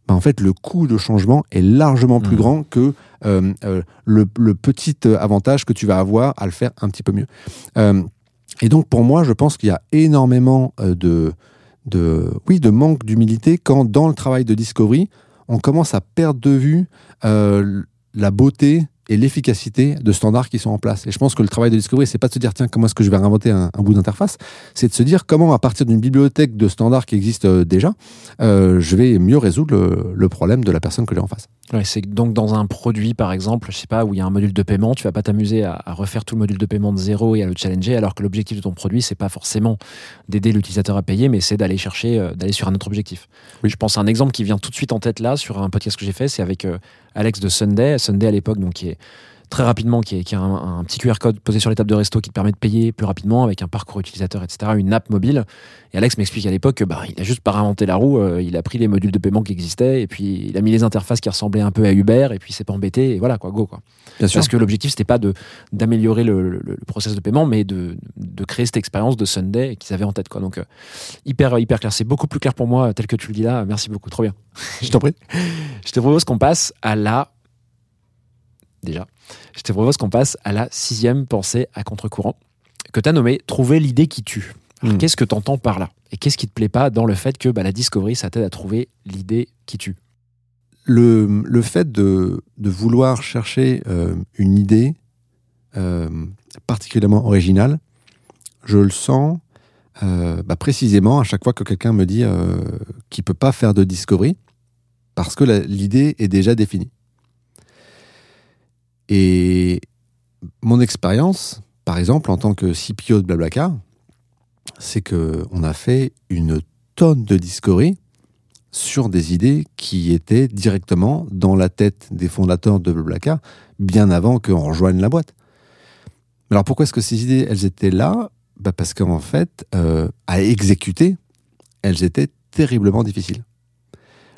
bah en fait, le coût de changement est largement plus Mhm. grand que euh, euh, le, le petit euh, avantage que tu vas avoir à le faire un petit peu mieux. Euh, et donc, pour moi, je pense qu'il y a énormément de, de, oui, de manque d'humilité quand, dans le travail de discovery, on commence à perdre de vue la beauté et l'efficacité de standards qui sont en place. Et je pense que le travail de discovery, c'est pas de se dire tiens comment est-ce que je vais réinventer un, un bout d'interface, c'est de se dire comment à partir d'une bibliothèque de standards qui existe euh, déjà, euh, je vais mieux résoudre le, le problème de la personne que j'ai en face. Ouais, c'est donc dans un produit, par exemple, je sais pas, où il y a un module de paiement, tu vas pas t'amuser à, à refaire tout le module de paiement de zéro et à le challenger, alors que l'objectif de ton produit, c'est pas forcément d'aider l'utilisateur à payer, mais c'est d'aller chercher, euh, d'aller sur un autre objectif. Oui. Je pense à un exemple qui vient tout de suite en tête là, sur un podcast que j'ai fait, c'est avec euh, Alex de Sunday. Sunday à l'époque, donc qui est très rapidement, qui, est, qui un, un petit QR code posé sur les tables de resto qui te permet de payer plus rapidement avec un parcours utilisateur, etc., une app mobile. Et Alex m'explique à l'époque que bah, il a juste pas réinventé la roue, euh, il a pris les modules de paiement qui existaient et puis il a mis les interfaces qui ressemblaient un peu à Uber et puis il s'est pas embêté et voilà quoi, go quoi. Bien sûr. Parce que l'objectif c'était pas d'améliorer le, le, le process de paiement, mais de, de créer cette expérience de Sunday qu'ils avaient en tête quoi. Donc euh, hyper hyper clair, c'est beaucoup plus clair pour moi tel que tu le dis là. Merci beaucoup, trop bien. Je t'en prie. Je te propose qu'on passe à la. Déjà, je te propose qu'on passe à la sixième pensée à contre-courant, que tu as nommée Trouver l'idée qui tue. Hmm. Qu'est-ce que tu entends par là? Et qu'est-ce qui te plaît pas dans le fait que bah, la discovery, ça t'aide à trouver l'idée qui tue? Le, le fait de, de vouloir chercher euh, une idée euh, particulièrement originale, je le sens euh, bah, précisément à chaque fois que quelqu'un me dit qu'il ne peut pas faire de discovery parce que l'idée est déjà définie. Et mon expérience, par exemple, en tant que CPO de Blablacar, c'est qu'on a fait une tonne de discovery sur des idées qui étaient directement dans la tête des fondateurs de Blablacar bien avant qu'on rejoigne la boîte. Alors pourquoi est-ce que ces idées, elles étaient là? Bah Parce qu'en fait, euh, à exécuter, elles étaient terriblement difficiles.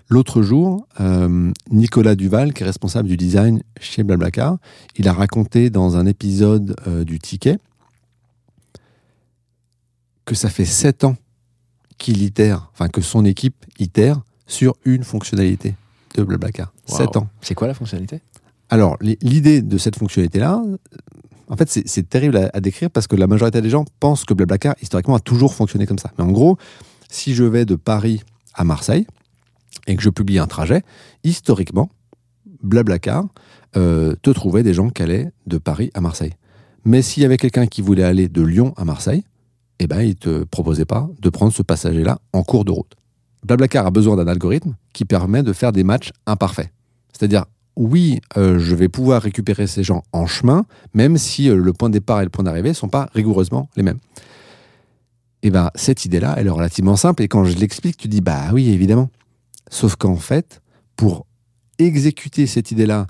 L'autre jour, euh, Nicolas Duval, qui est responsable du design chez Blablacar, il a raconté dans un épisode euh, du Ticket que ça fait sept ans qu'il itère, enfin que son équipe itère sur une fonctionnalité de Blablacar. Waouh. 7 ans. C'est quoi la fonctionnalité? Alors, li- l'idée de cette fonctionnalité-là, euh, en fait, c'est- c'est terrible à, à décrire parce que la majorité des gens pensent que Blablacar, historiquement, a toujours fonctionné comme ça. Mais en gros, si je vais de Paris à Marseille et que je publie un trajet, historiquement, Blablacar euh, te trouvait des gens qui allaient de Paris à Marseille. Mais s'il y avait quelqu'un qui voulait aller de Lyon à Marseille, eh ben, il ne te proposait pas de prendre ce passager-là en cours de route. Blablacar a besoin d'un algorithme qui permet de faire des matchs imparfaits. C'est-à-dire, oui, euh, je vais pouvoir récupérer ces gens en chemin, même si euh, le point de départ et le point d'arrivée ne sont pas rigoureusement les mêmes. Et ben, cette idée-là, elle est relativement simple, et quand je l'explique, tu dis, bah oui, évidemment. Sauf qu'en fait, pour exécuter cette idée-là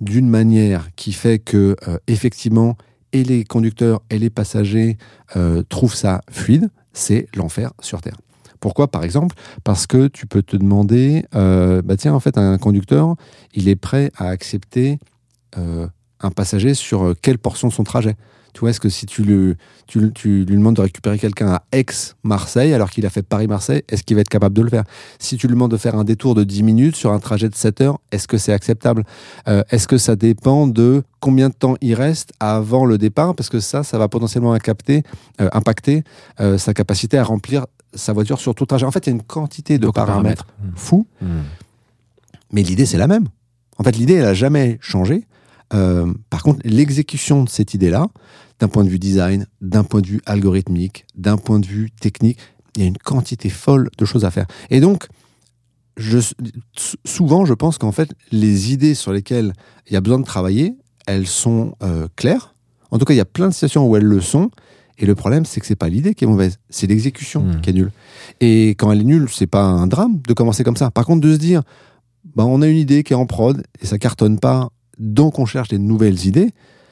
d'une manière qui fait que, euh, effectivement, et les conducteurs et les passagers euh, trouvent ça fluide, c'est l'enfer sur Terre. Pourquoi, par exemple? Parce que tu peux te demander, euh, bah tiens, en fait, un conducteur, il est prêt à accepter un passager sur quelle portion de son trajet? Tu vois, est-ce que si tu, le, tu, le- tu lui demandes de récupérer quelqu'un à Aix-Marseille, alors qu'il a fait Paris-Marseille, est-ce qu'il va être capable de le faire? Si tu lui demandes de faire un détour de 10 minutes sur un trajet de 7 heures, est-ce que c'est acceptable? Euh, Est-ce que ça dépend de combien de temps il reste avant le départ? Parce que ça, ça va potentiellement impacter, euh, impacter euh, sa capacité à remplir sa voiture sur tout le trajet. En fait, il y a une quantité de paramètres paramètres. fous, mais l'idée, c'est la même. En fait, l'idée, elle n'a jamais changé. Euh, par contre, l'exécution de cette idée-là, d'un point de vue design, d'un point de vue algorithmique, d'un point de vue technique, il y a une quantité folle de choses à faire. Et donc, je, souvent, je pense qu'en fait, les idées sur lesquelles il y a besoin de travailler, elles sont euh, claires. En tout cas, il y a plein de situations où elles le sont. Et le problème, c'est que c'est pas l'idée qui est mauvaise, c'est l'exécution Hmm. qui est nulle. Et quand elle est nulle, c'est pas un drame de commencer comme ça. Par contre, de se dire, bah, on a une idée qui est en prod et ça cartonne pas, donc on cherche des nouvelles idées,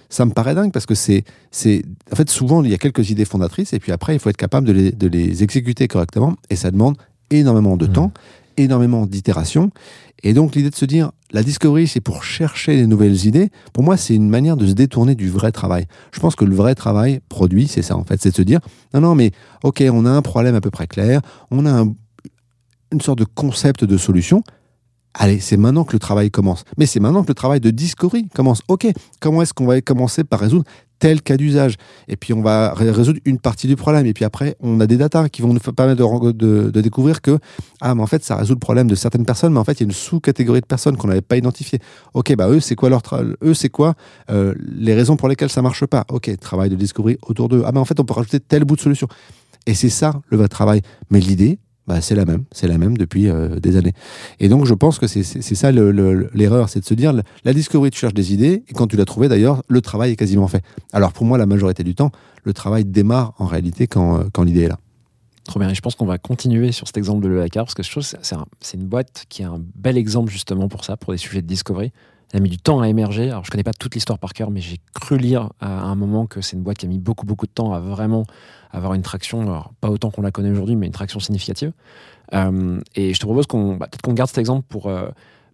ça me paraît dingue parce que c'est, c'est, en fait, souvent il y a quelques idées fondatrices et puis après il faut être capable de les, de les exécuter correctement et ça demande énormément de Mhm. temps, énormément d'itération. Et donc l'idée de se dire, la discovery c'est pour chercher les nouvelles idées, pour moi c'est une manière de se détourner du vrai travail. Je pense que le vrai travail produit, c'est ça en fait, c'est de se dire, non, non, mais ok, on a un problème à peu près clair, on a un- une sorte de concept de solution. Allez, c'est maintenant que le travail commence. Mais c'est maintenant que le travail de discovery commence. Ok, comment est-ce qu'on va commencer par résoudre tel cas d'usage? Et puis on va ré- résoudre une partie du problème. Et puis après, on a des datas qui vont nous permettre de, découvrir que, ah, mais en fait, ça résout le problème de certaines personnes, mais en fait, il y a une sous-catégorie de personnes qu'on n'avait pas identifiées. Ok, bah eux, c'est quoi leur eux, c'est quoi euh, les raisons pour lesquelles ça marche pas? Ok, travail de discovery autour d'eux. Ah, mais en fait, on peut rajouter tel bout de solution. Et c'est ça le vrai travail. Mais l'idée, bah, c'est la même, c'est la même depuis euh, des années. Et donc, je pense que c'est ça le- le- l'erreur, c'est de se dire, la- discovery, tu cherches des idées, et quand tu l'as trouvé d'ailleurs, le travail est quasiment fait. Alors, pour moi, la majorité du temps, le travail démarre en réalité quand, euh, l'idée est là. Trop bien. Et je pense qu'on va continuer sur cet exemple de Le parce que je trouve que c'est une boîte qui est un bel exemple justement pour ça, pour des sujets de discovery. Elle a mis du temps à émerger. Alors, je connais pas toute l'histoire par cœur, mais j'ai cru lire à un moment que c'est une boîte qui a mis beaucoup, beaucoup de temps à vraiment avoir une traction, alors, pas autant qu'on la connaît aujourd'hui, mais une traction significative. Euh, et je te propose qu'on bah, peut-être qu'on garde cet exemple pour euh,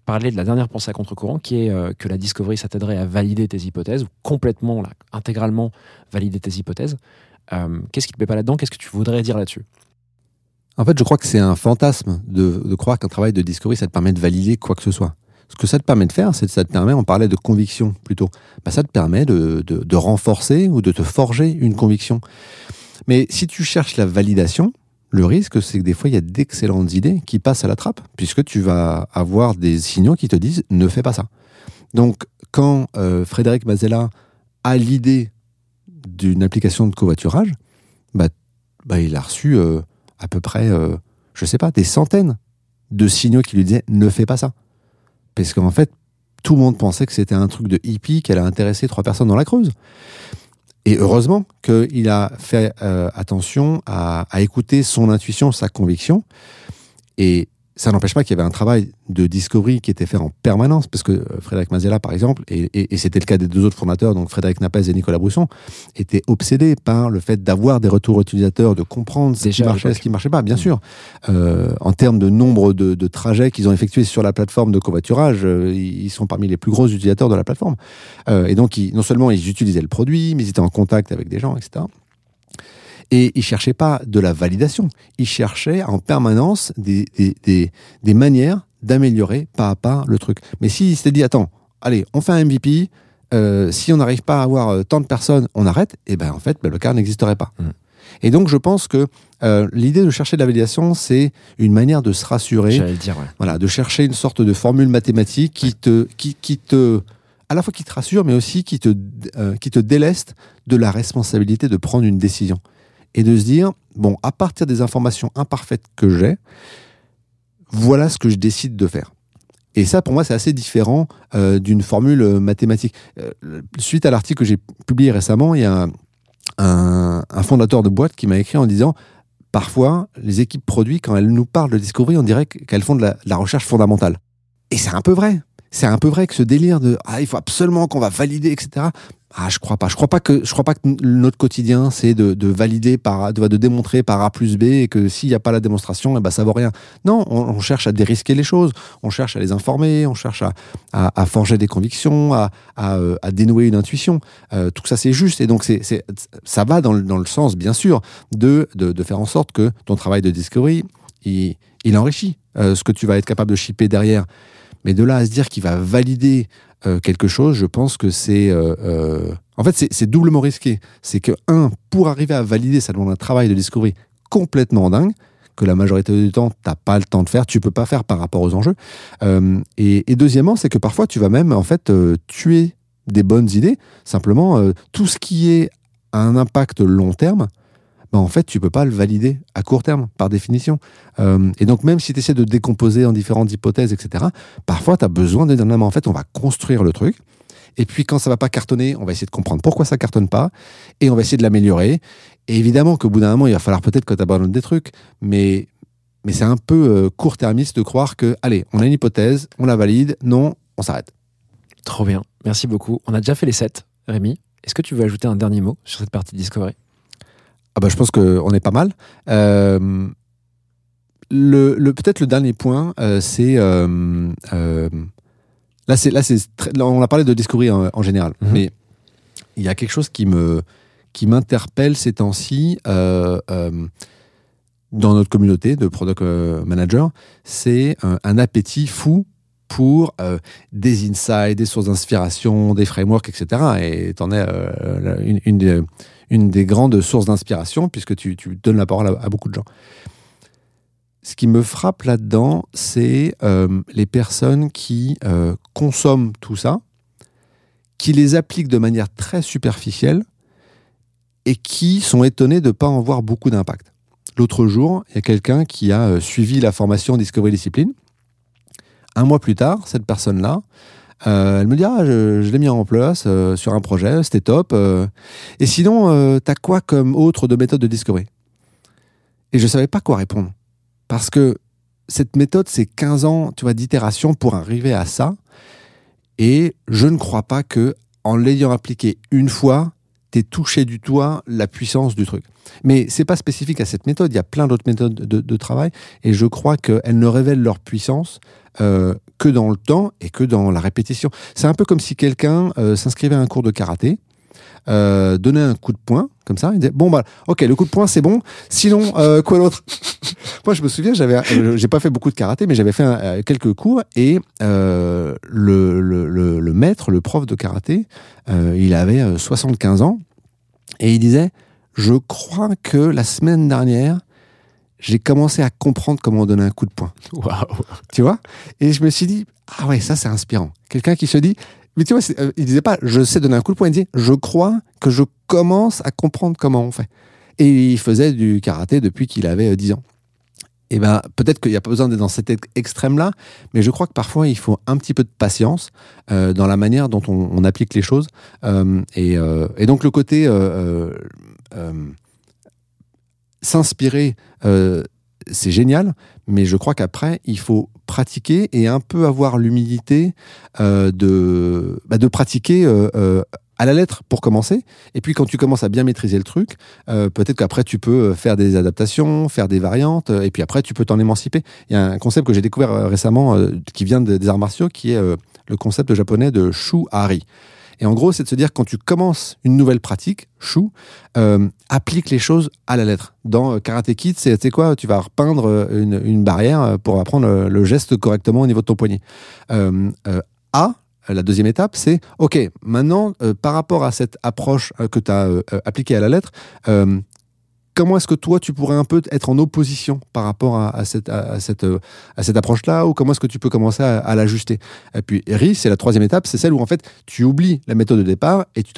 parler de la dernière pensée à contre-courant, qui est euh, que la discovery, ça t'aiderait à valider tes hypothèses, ou complètement, là, intégralement valider tes hypothèses. Qu'est-ce qui te plaît pas là-dedans? Qu'est-ce que tu voudrais dire là-dessus? En fait, je crois que c'est un fantasme de, de croire qu'un travail de discovery, ça te permet de valider quoi que ce soit. Ce que ça te permet de faire, c'est que ça te permet, on parlait de conviction plutôt, bah, ça te permet de, de- renforcer ou de te forger une conviction. Mais si tu cherches la validation, le risque, c'est que des fois, il y a d'excellentes idées qui passent à la trappe, puisque tu vas avoir des signaux qui te disent ne fais pas ça. Donc, quand euh, Frédéric Mazella a l'idée d'une application de covoiturage, bah, bah, il a reçu euh, à peu près, euh, je sais pas, des centaines de signaux qui lui disaient ne fais pas ça. Parce qu'en fait, tout le monde pensait que c'était un truc de hippie qui allait intéresser trois personnes dans la Creuse. Et heureusement qu'il a fait euh, attention à, à écouter son intuition, sa conviction. Et ça n'empêche pas qu'il y avait un travail de discovery qui était fait en permanence, parce que euh, Frédéric Mazella, par exemple, et, et- et c'était le cas des deux autres fondateurs, donc Frédéric Napez et Nicolas Brousson, étaient obsédés par le fait d'avoir des retours utilisateurs, de comprendre ce qui marchait, ce qui marchait pas, bien sûr. Euh, en termes de nombre de, de trajets qu'ils ont effectués sur la plateforme de covoiturage, euh, ils sont parmi les plus gros utilisateurs de la plateforme. Euh, et donc, ils- non seulement ils utilisaient le produit, mais ils étaient en contact avec des gens, etc. Et ils cherchaient pas de la validation, ils cherchaient en permanence des, des, des, des manières d'améliorer pas à pas le truc. Mais s'ils s'étaient dit, attends, allez, on fait un MVP, euh, si on n'arrive pas à avoir euh, tant de personnes, on arrête, et ben en fait, ben, le car n'existerait pas. Mm. Et donc, je pense que euh, l'idée de chercher de la validation, c'est une manière de se rassurer, J'allais dire, ouais. voilà, de chercher une sorte de formule mathématique qui te, qui, qui te, à la fois qui te rassure, mais aussi qui te, qui te déleste de la responsabilité de prendre une décision et de se dire bon, à partir des informations imparfaites que j'ai, voilà ce que je décide de faire. Et ça, pour moi, c'est assez différent euh, d'une formule euh, mathématique. Euh, suite à l'article que j'ai publié récemment, il y a un, fondateur de boîte qui m'a écrit en disant parfois, les équipes produits, quand elles nous parlent de discovery, on dirait qu'elles font de la recherche fondamentale. Et c'est un peu vrai. C'est un peu vrai que ce délire de ah il faut absolument qu'on va valider etc. Ah je crois pas. Je crois pas que je crois pas que notre quotidien c'est de, de valider par de, de démontrer par A plus B et que s'il n'y a pas la démonstration eh ben ça vaut rien. Non, on, on cherche à dérisquer les choses. On cherche à les informer. On cherche à, à, à forger des convictions, à, à, euh, à dénouer une intuition. Euh, tout ça c'est juste et donc c'est c'est ça va dans le, dans le sens bien sûr de, de de faire en sorte que ton travail de discovery il, il enrichit euh, ce que tu vas être capable de shipper derrière. Mais de là à se dire qu'il va valider euh, quelque chose, je pense que c'est... euh, euh, En fait, c'est- doublement risqué. C'est que, un, pour arriver à valider, ça demande un travail de discovery complètement dingue, que la majorité du temps, t'as pas le temps de faire, tu peux pas faire par rapport aux enjeux. Euh, et, et deuxièmement, c'est que parfois, tu vas même, en fait, euh, tuer des bonnes idées. Simplement, euh, tout ce qui est un impact long terme, ben, en fait, tu peux pas le valider à court terme, par définition. Euh, et donc, même si tu essaies de décomposer en différentes hypothèses, etc., parfois, tu as besoin de dire, non, mais en fait, on va construire le truc. Et puis, quand ça va pas cartonner, on va essayer de comprendre pourquoi ça cartonne pas. Et on va essayer de l'améliorer. Et évidemment qu'au bout d'un moment, il va falloir peut-être que tu abandonnes des trucs. Mais, mais c'est un peu euh, court-termiste de croire que, allez, on a une hypothèse, on la valide. Non, on s'arrête. Trop bien. Merci beaucoup. On a déjà fait les 7, Rémi. Est-ce que tu veux ajouter un dernier mot sur cette partie de Discovery? Ah bah, je pense qu'on est pas mal. Euh, le, le- Peut-être le dernier point, euh, c'est... euh, là, c'est là, c'est là, on a parlé de Discovery en, en général, Mhm. mais il y a quelque chose qui me qui m'interpelle ces temps-ci dans notre communauté de product manager, c'est un, un appétit fou pour euh, des insights, des sources d'inspiration, des frameworks, etc. Et tu en es euh, une, une des, une des grandes sources d'inspiration puisque tu, donnes la parole à, beaucoup de gens. Ce qui me frappe là-dedans, c'est euh, les personnes qui euh, consomment tout ça, qui les appliquent de manière très superficielle et qui sont étonnés de ne pas en voir beaucoup d'impact. L'autre jour, il y a quelqu'un qui a euh, suivi la formation Discovery Discipline. Un mois plus tard, cette personne-là, euh, elle me dit Ah, je, l'ai mis en place euh, sur un projet, c'était top. euh. et sinon, t'as quoi comme autre de méthode de Discovery? Et je savais pas quoi répondre. Parce que cette méthode, c'est 15 ans tu vois, d'itération pour arriver à ça. Et je ne crois pas que en l'ayant appliqué une fois, t'es touché du doigt la puissance du truc. Mais c'est pas spécifique à cette méthode. Il y a plein d'autres méthodes de, de travail, et je crois qu'elles ne révèlent leur puissance euh, que dans le temps et que dans la répétition. C'est un peu comme si quelqu'un euh, s'inscrivait à un cours de karaté, euh, donnait un coup de poing comme ça, il disait bon bah ok le coup de poing c'est bon. Sinon euh, quoi d'autre? Moi je me souviens j'avais euh, j'ai pas fait beaucoup de karaté mais j'avais fait un- euh, quelques cours et le, le, le, le maître, le prof de karaté, il avait euh, 75 ans et il disait je crois que la semaine dernière j'ai commencé à comprendre comment donner un coup de poing. Waouh. Tu vois? Et je me suis dit, ah ouais, ça c'est inspirant. Quelqu'un qui se dit, mais tu vois, euh, il disait pas, je sais donner un coup de poing, il disait, je crois que je commence à comprendre comment on fait. Et il faisait du karaté depuis qu'il avait euh, 10 ans. Et ben peut-être qu'il n'y a pas besoin d'être dans cet ex- extrême-là, mais je crois que parfois il faut un petit peu de patience euh, dans la manière dont on, applique les choses. Euh, et, euh, donc le côté euh, euh, euh, s'inspirer, euh, c'est génial, mais je crois qu'après, il faut pratiquer et un peu avoir l'humilité euh, de, bah, de pratiquer euh, euh, à la lettre pour commencer. Et puis quand tu commences à bien maîtriser le truc, peut-être qu'après tu peux faire des adaptations, faire des variantes, et puis après tu peux t'en émanciper. Il y a un concept que j'ai découvert récemment qui vient de- des arts martiaux, qui est le concept japonais de shu-hari. Et en gros, c'est de se dire quand tu commences une nouvelle pratique, shu, euh, applique les choses à la lettre. Dans euh, Karate Kid, c'est quoi Tu vas repeindre euh, une, barrière pour apprendre le, geste correctement au niveau de ton poignet. A, la deuxième étape, c'est OK, maintenant, par rapport à cette approche que tu as appliquée à la lettre, comment est-ce que toi, tu pourrais un peu être en opposition par rapport à, cette, à, cette, euh, à cette approche-là ou comment est-ce que tu peux commencer à, l'ajuster? Et puis, RI, c'est la troisième étape, c'est celle où en fait, tu oublies la méthode de départ et tu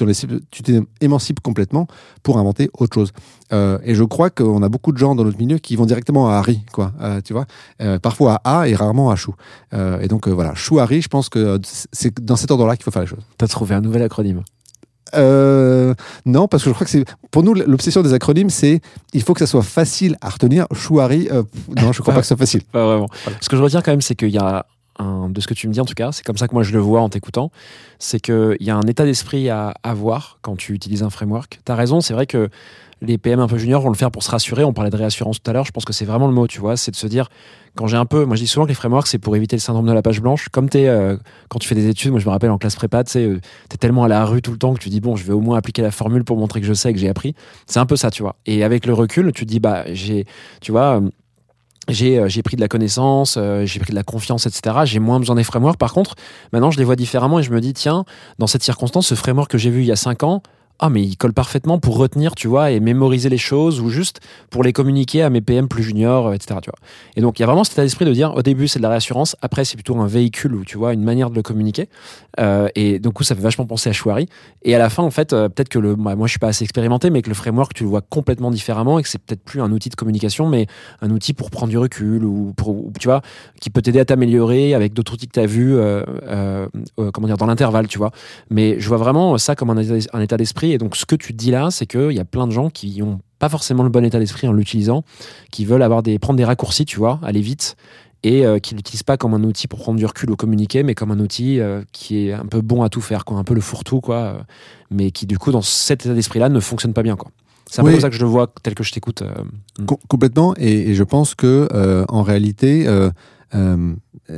t'émancipes complètement pour inventer autre chose. Euh, et je crois qu'on a beaucoup de gens dans notre milieu qui vont directement à Harry, quoi. Euh, tu vois, parfois à A et rarement à Chou. Et donc voilà, Chou Harry, je pense que c'est dans cet ordre-là qu'il faut faire les choses. T'as trouvé un nouvel acronyme. Euh, non, parce que je crois que c'est pour nous l'obsession des acronymes, c'est il faut que ça soit facile à retenir. Chou Harry, euh, non, je crois pas que ce soit facile. Pas vraiment. Ce que je retiens quand même, c'est qu'il y a un, de ce que tu me dis en tout cas, c'est comme ça que moi je le vois en t'écoutant, c'est qu'il y a un état d'esprit à avoir quand tu utilises un framework. Tu as raison, c'est vrai que les PM un peu juniors vont le faire pour se rassurer. On parlait de réassurance tout à l'heure, je pense que c'est vraiment le mot, tu vois, c'est de se dire, quand j'ai un peu, moi je dis souvent que les frameworks c'est pour éviter le syndrome de la page blanche. Comme tu quand tu fais des études, moi je me rappelle en classe prépa, tu sais, euh, t'es tellement à la rue tout le temps que tu dis, bon, je vais au moins appliquer la formule pour montrer que je sais que j'ai appris. C'est un peu ça, tu vois. Et avec le recul, tu te dis, bah, j'ai, tu vois, euh, j'ai euh, pris de la connaissance, euh, j'ai pris de la confiance, etc. J'ai moins besoin des frameworks. Par contre, maintenant, je les vois différemment et je me dis, tiens, dans cette circonstance, ce framework que j'ai vu il y a 5 ans, ah mais il colle parfaitement pour retenir, tu vois, et mémoriser les choses ou juste pour les communiquer à mes PM plus juniors, euh, etc. Tu vois. Et donc il y a vraiment cet état d'esprit de dire au début c'est de la réassurance, après c'est plutôt un véhicule ou tu vois une manière de le communiquer. Euh, et donc ça fait vachement penser à Chouari. Et à la fin en fait euh, peut-être que le, moi je suis pas assez expérimenté, mais que le framework tu le vois complètement différemment et que c'est peut-être plus un outil de communication, mais un outil pour prendre du recul ou pour ou, tu vois qui peut t'aider à t'améliorer avec d'autres outils que tu as vus, comment dire dans l'intervalle, tu vois. Mais je vois vraiment ça comme un état d'esprit. Et donc, ce que tu dis là, c'est qu'il y a plein de gens qui ont pas forcément le bon état d'esprit en l'utilisant, qui veulent avoir des, prendre des raccourcis, tu vois, aller vite, et euh, qui l'utilisent pas comme un outil pour prendre du recul ou communiquer, mais comme un outil euh, qui est un peu bon à tout faire, quoi, un peu le fourre-tout, quoi, euh, mais qui, du coup, dans cet état d'esprit-là, ne fonctionne pas bien, quoi. C'est un peu Oui. comme ça que je le vois, tel que je t'écoute. Com- complètement. Et, et je pense que en réalité,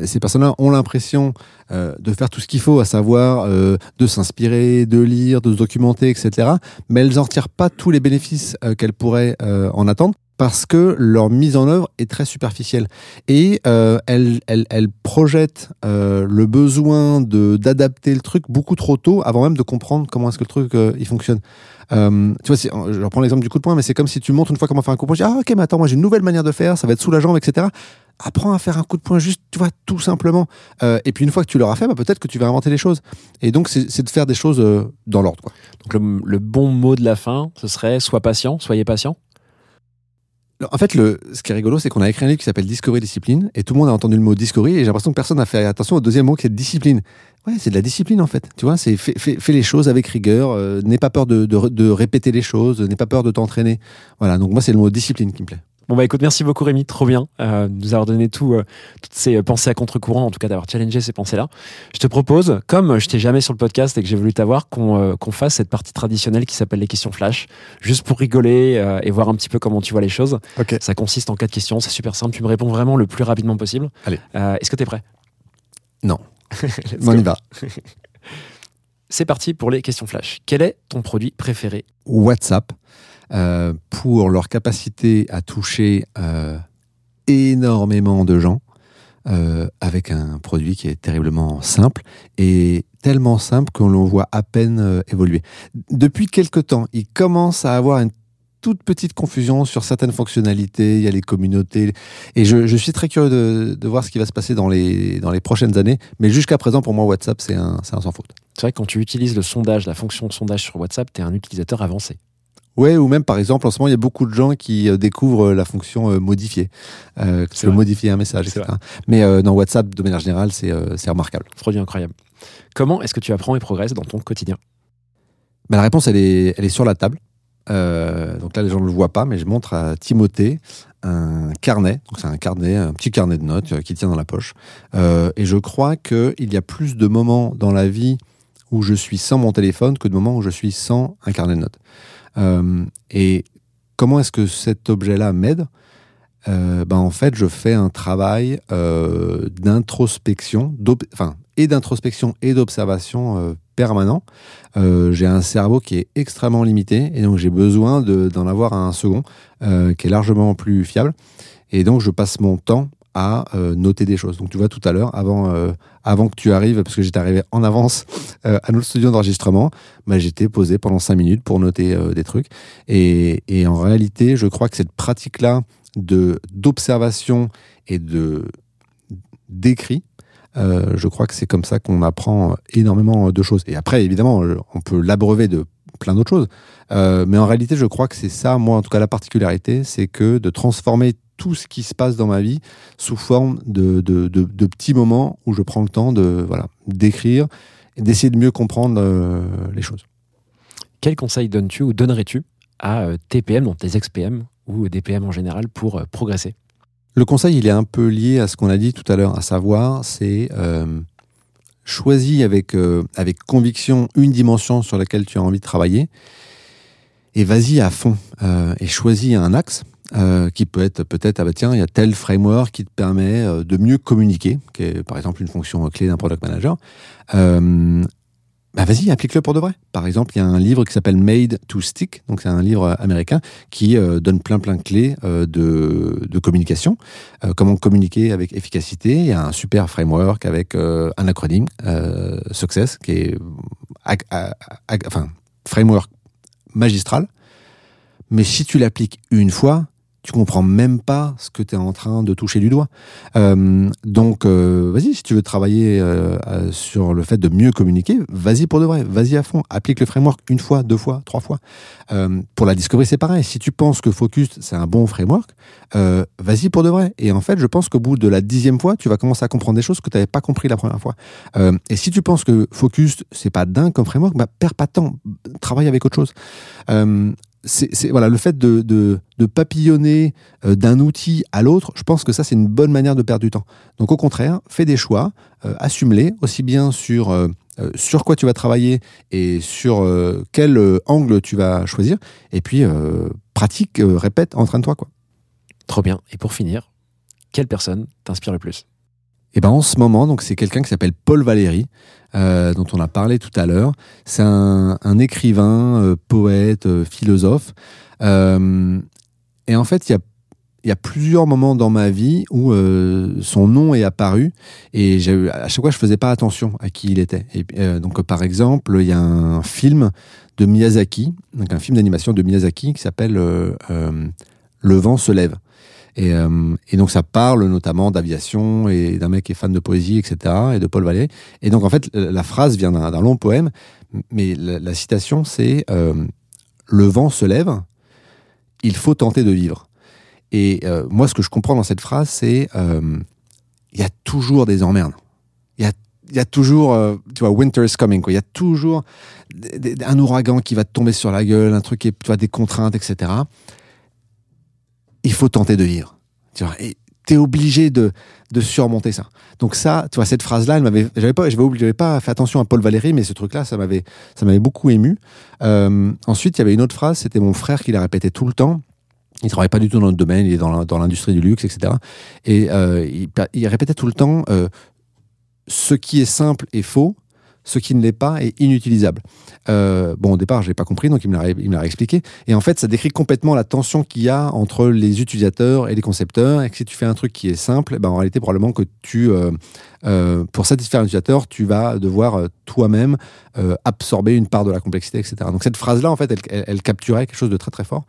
ces personnes-là ont l'impression euh, de faire tout ce qu'il faut, à savoir euh, de s'inspirer, de lire, de se documenter, etc. Mais elles n'en retirent pas tous les bénéfices euh, qu'elles pourraient euh, en attendre parce que leur mise en œuvre est très superficielle et euh, euh, le besoin d'adapter le truc beaucoup trop tôt avant même de comprendre comment est-ce que le truc euh, il fonctionne. Euh, tu vois, je reprends l'exemple du coup de poing, mais c'est comme si tu montres une fois comment faire un coup de poing. Tu dis, ah ok, mais attends, moi j'ai une nouvelle manière de faire, ça va être sous la jambe, etc. Apprends à faire un coup de poing juste, tu vois, tout simplement. Euh, et puis une fois que tu l'auras fait, bah, peut-être que tu vas inventer les choses. Et donc c'est de faire des choses euh, dans l'ordre. Donc, le, le bon mot de la fin, ce serait sois patient, soyez patient. Alors, En fait, le, ce qui est rigolo, c'est qu'on a écrit un livre qui s'appelle Discovery Discipline, et tout le monde a entendu le mot discovery, et j'ai l'impression que personne n'a fait attention au deuxième mot qui est discipline. Ouais, c'est de la discipline en fait. Tu vois, c'est fais, fais- fais les choses avec rigueur, euh, n'aie pas peur de, de, de répéter les choses, n'aie pas peur de t'entraîner. Voilà, donc moi c'est le mot discipline qui me plaît. Bon bah écoute, merci beaucoup Rémi, trop bien euh, de nous avoir donné tout, euh, toutes ces pensées à contre-courant, en tout cas d'avoir challengé ces pensées-là. Je te propose, comme je t'ai jamais sur le podcast et que j'ai voulu t'avoir, qu'on fasse cette partie traditionnelle qui s'appelle les questions flash, juste pour rigoler et voir un petit peu comment tu vois les choses. Ça consiste en quatre questions, c'est super simple, tu me réponds vraiment le plus rapidement possible. Allez. Est-ce que tu es prêt? Non. On y va. C'est parti pour les questions flash. Quel est ton produit préféré? WhatsApp euh, pour leur capacité à toucher euh, énormément de gens euh, avec un produit qui est terriblement simple et tellement simple qu'on le voit à peine évoluer. Depuis quelque temps, il commence à avoir une toute petite confusion sur certaines fonctionnalités, il y a les communautés, et je, je suis très curieux de, de voir ce qui va se passer dans les, dans les prochaines années, mais jusqu'à présent, pour moi, WhatsApp, c'est un, un sans faute. C'est vrai que quand tu utilises le sondage, la fonction de sondage sur WhatsApp, tu es un utilisateur avancé. Ouais, ou même par exemple, en ce moment, il y a beaucoup de gens qui euh, découvrent euh, la fonction euh, modifier, euh, C'est modifier un message, etc. Mais euh, dans WhatsApp, de manière générale, c'est c'est remarquable. Produit incroyable. Comment est-ce que tu apprends et progresses dans ton quotidien? Bah, la réponse, elle est, elle est sur la table. Euh, donc là, les gens ne le voient pas, mais je montre à Timothée un carnet. Donc c'est un carnet, un petit carnet de notes euh, qui tient dans la poche. Euh, et je crois qu'il y a plus de moments dans la vie où je suis sans mon téléphone que de moments où je suis sans un carnet de notes. Euh, et comment est-ce que cet objet-là m'aide? Ben, En fait, je fais un travail d'introspection, enfin, et d'introspection et d'observation permanent. Euh, j'ai un cerveau qui est extrêmement limité et donc j'ai besoin de- d'en avoir un second euh, qui est largement plus fiable. Et donc je passe mon temps à euh, noter des choses. Donc tu vois tout à l'heure, avant, que tu arrives, parce que j'étais arrivé en avance à notre studio d'enregistrement, bah, j'étais posé pendant cinq minutes pour noter des trucs. Et, en réalité, je crois que cette pratique-là d'observation et de d'écrit, euh, je crois que c'est comme ça qu'on apprend énormément de choses. Et après, évidemment, euh, on peut l'abreuver de plein d'autres choses. Euh, mais en réalité, je crois que c'est ça, moi, en tout cas, la particularité, c'est que de transformer tout ce qui se passe dans ma vie sous forme de, petits moments où je prends le temps de voilà d'écrire et d'essayer de mieux comprendre euh, les choses. Quel conseil donnes-tu ou donnerais-tu à euh, tes PM, donc tes ex-PM ou des PM en général pour euh, progresser? Le conseil, il est un peu lié à ce qu'on a dit tout à l'heure, à savoir, c'est euh, choisis avec, euh, avec conviction une dimension sur laquelle tu as envie de travailler et vas-y à fond euh, et choisis un axe. qui peut être peut-être, ah bah tiens, il y a tel framework qui te permet de mieux communiquer, qui est par exemple une fonction clé d'un product manager. Bah vas-y, applique-le pour de vrai. Par exemple, il y a un livre qui s'appelle Made to Stick, donc c'est un livre américain qui euh, donne plein plein de clés euh, de, de communication, Euh, comment communiquer avec efficacité. Il y a un super framework avec euh, un acronyme, euh, Success, qui est ac- a- a- enfin framework magistral. Mais si tu l'appliques une fois, tu comprends même pas ce que tu es en train de toucher du doigt. Euh, donc, euh, vas-y, si tu veux travailler euh, sur le fait de mieux communiquer, vas-y pour de vrai, vas-y à fond. Applique le framework une fois, deux fois, trois fois. Pour la discovery, c'est pareil. Si tu penses que Focus, c'est un bon framework, vas-y pour de vrai. Et en fait, je pense qu'au bout de la dixième fois, tu vas commencer à comprendre des choses que tu n'avais pas compris la première fois. Et si tu penses que Focus, c'est pas dingue comme framework, bah, perds pas de temps. Travaille avec autre chose. C'est voilà le fait de, de, de papillonner euh, d'un outil à l'autre. Je pense que ça c'est une bonne manière de perdre du temps. Donc au contraire, fais des choix, euh, assume-les aussi bien sur euh, sur quoi tu vas travailler et sur quel angle tu vas choisir. Et puis pratique, répète, entraîne-toi quoi. Trop bien. Et pour finir, quelle personne t'inspire le plus? Et ben en ce moment, donc c'est quelqu'un qui s'appelle Paul Valéry, euh, dont on a parlé tout à l'heure. C'est un, un écrivain, euh, poète, euh, philosophe. Euh, et en fait, il y a y a plusieurs moments dans ma vie où euh, son nom est apparu et à chaque fois je faisais pas attention à qui il était. Et, euh, donc par exemple, il y a un film de Miyazaki, donc un film d'animation de Miyazaki qui s'appelle euh, euh, Le vent se lève. Et, euh, et donc ça parle notamment d'aviation et d'un mec qui est fan de poésie, etc. et de Paul Valéry. Et donc en fait la phrase vient d'un long poème, mais la, citation c'est euh, Le vent se lève, il faut tenter de vivre. Et euh, moi ce que je comprends dans cette phrase c'est il y a toujours des emmerdes. Il y a il y a toujours, tu vois, winter is coming, quoi. Il y a toujours un ouragan qui va te tomber sur la gueule, un truc qui est, tu vois, des contraintes, etc. Il faut tenter de vivre. Tu vois, et t'es obligé de, de surmonter ça. Donc ça, tu vois, cette phrase-là, elle m'avait, j'avais pas, j'avais pas fait attention à Paul Valéry, mais ce truc-là, ça m'avait, ça m'avait beaucoup ému. Euh, ensuite, il y avait une autre phrase, c'était mon frère qui la répétait tout le temps. Il travaille pas du tout dans le domaine, il est dans l'industrie du luxe, etc. Et euh, il, il répétait tout le temps euh, ce qui est simple est faux, ce qui ne l'est pas est inutilisable. Euh, bon, au départ, je n'ai pas compris, donc il me l'a expliqué. Et en fait, ça décrit complètement la tension qu'il y a entre les utilisateurs et les concepteurs. Et que si tu fais un truc qui est simple, eh ben, en réalité, probablement que tu, euh, euh, pour satisfaire un utilisateur, tu vas devoir toi-même absorber une part de la complexité, etc. Donc cette phrase-là, en fait, elle, capturait quelque chose de très très fort.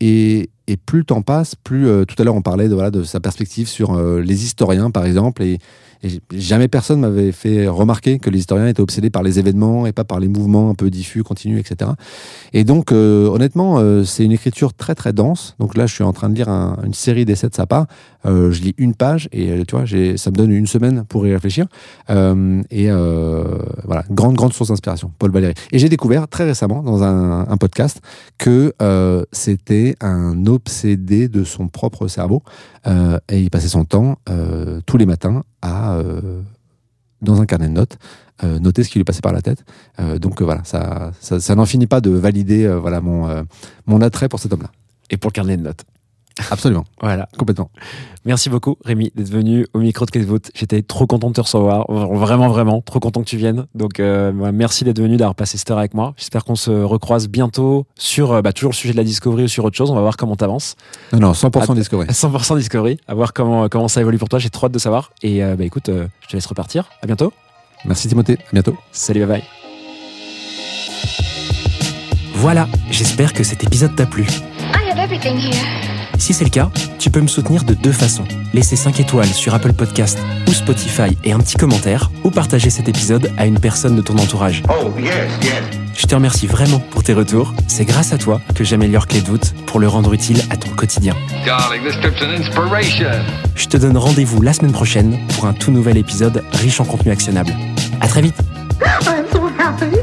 Et, plus le temps passe, plus tout à l'heure on parlait de, voilà, de sa perspective sur les historiens, par exemple, et, et jamais personne m'avait fait remarquer que les historiens étaient obsédés par les événements et pas par les mouvements un peu diffus, continus, etc. Et donc, euh, honnêtement, euh, c'est une écriture très très dense. Donc là, je suis en train de lire un- une série d'essais de sa part. Euh, je lis une page et tu vois, ça me donne une semaine pour y réfléchir. Et voilà, grande grande source d'inspiration, Paul Valéry. Et j'ai découvert très récemment dans un, podcast que c'était un obsédé de son propre cerveau euh, et il passait son temps euh, tous les matins à euh, dans un carnet de notes noter ce qui lui passait par la tête. Donc voilà, ça, ça, n'en finit pas de valider voilà mon mon attrait pour cet homme-là. Et pour le carnet de notes. Absolument, Voilà. complètement. Merci beaucoup, Rémi, d'être venu au micro de Clésvote. J'étais trop content de te recevoir. Vraiment, vraiment, trop content que tu viennes. Donc, euh, bah, merci d'être venu, d'avoir passé cette heure avec moi. J'espère qu'on se recroise bientôt sur euh, bah, toujours le sujet de la discovery ou sur autre chose. On va voir comment t'avances. Non non, 100% Att- Discovery. 100% discovery. À voir comment, comment ça évolue pour toi. J'ai trop hâte de savoir. Et euh, bah, écoute, euh, je te laisse repartir. À bientôt. Merci Timothée, à bientôt. Salut, bye bye. Voilà, j'espère que cet épisode t'a plu. I have everything here. Si c'est le cas, tu peux me soutenir de deux façons. Laisser 5 étoiles sur Apple Podcast ou Spotify et un petit commentaire, ou partager cet épisode à une personne de ton entourage. Oh, yes, yes. Je te remercie vraiment pour tes retours. C'est grâce à toi que j'améliore Clé de voûte pour le rendre utile à ton quotidien. Darling, this trip's an inspiration. Je te donne rendez-vous la semaine prochaine pour un tout nouvel épisode riche en contenu actionnable. À très vite I'm so happy.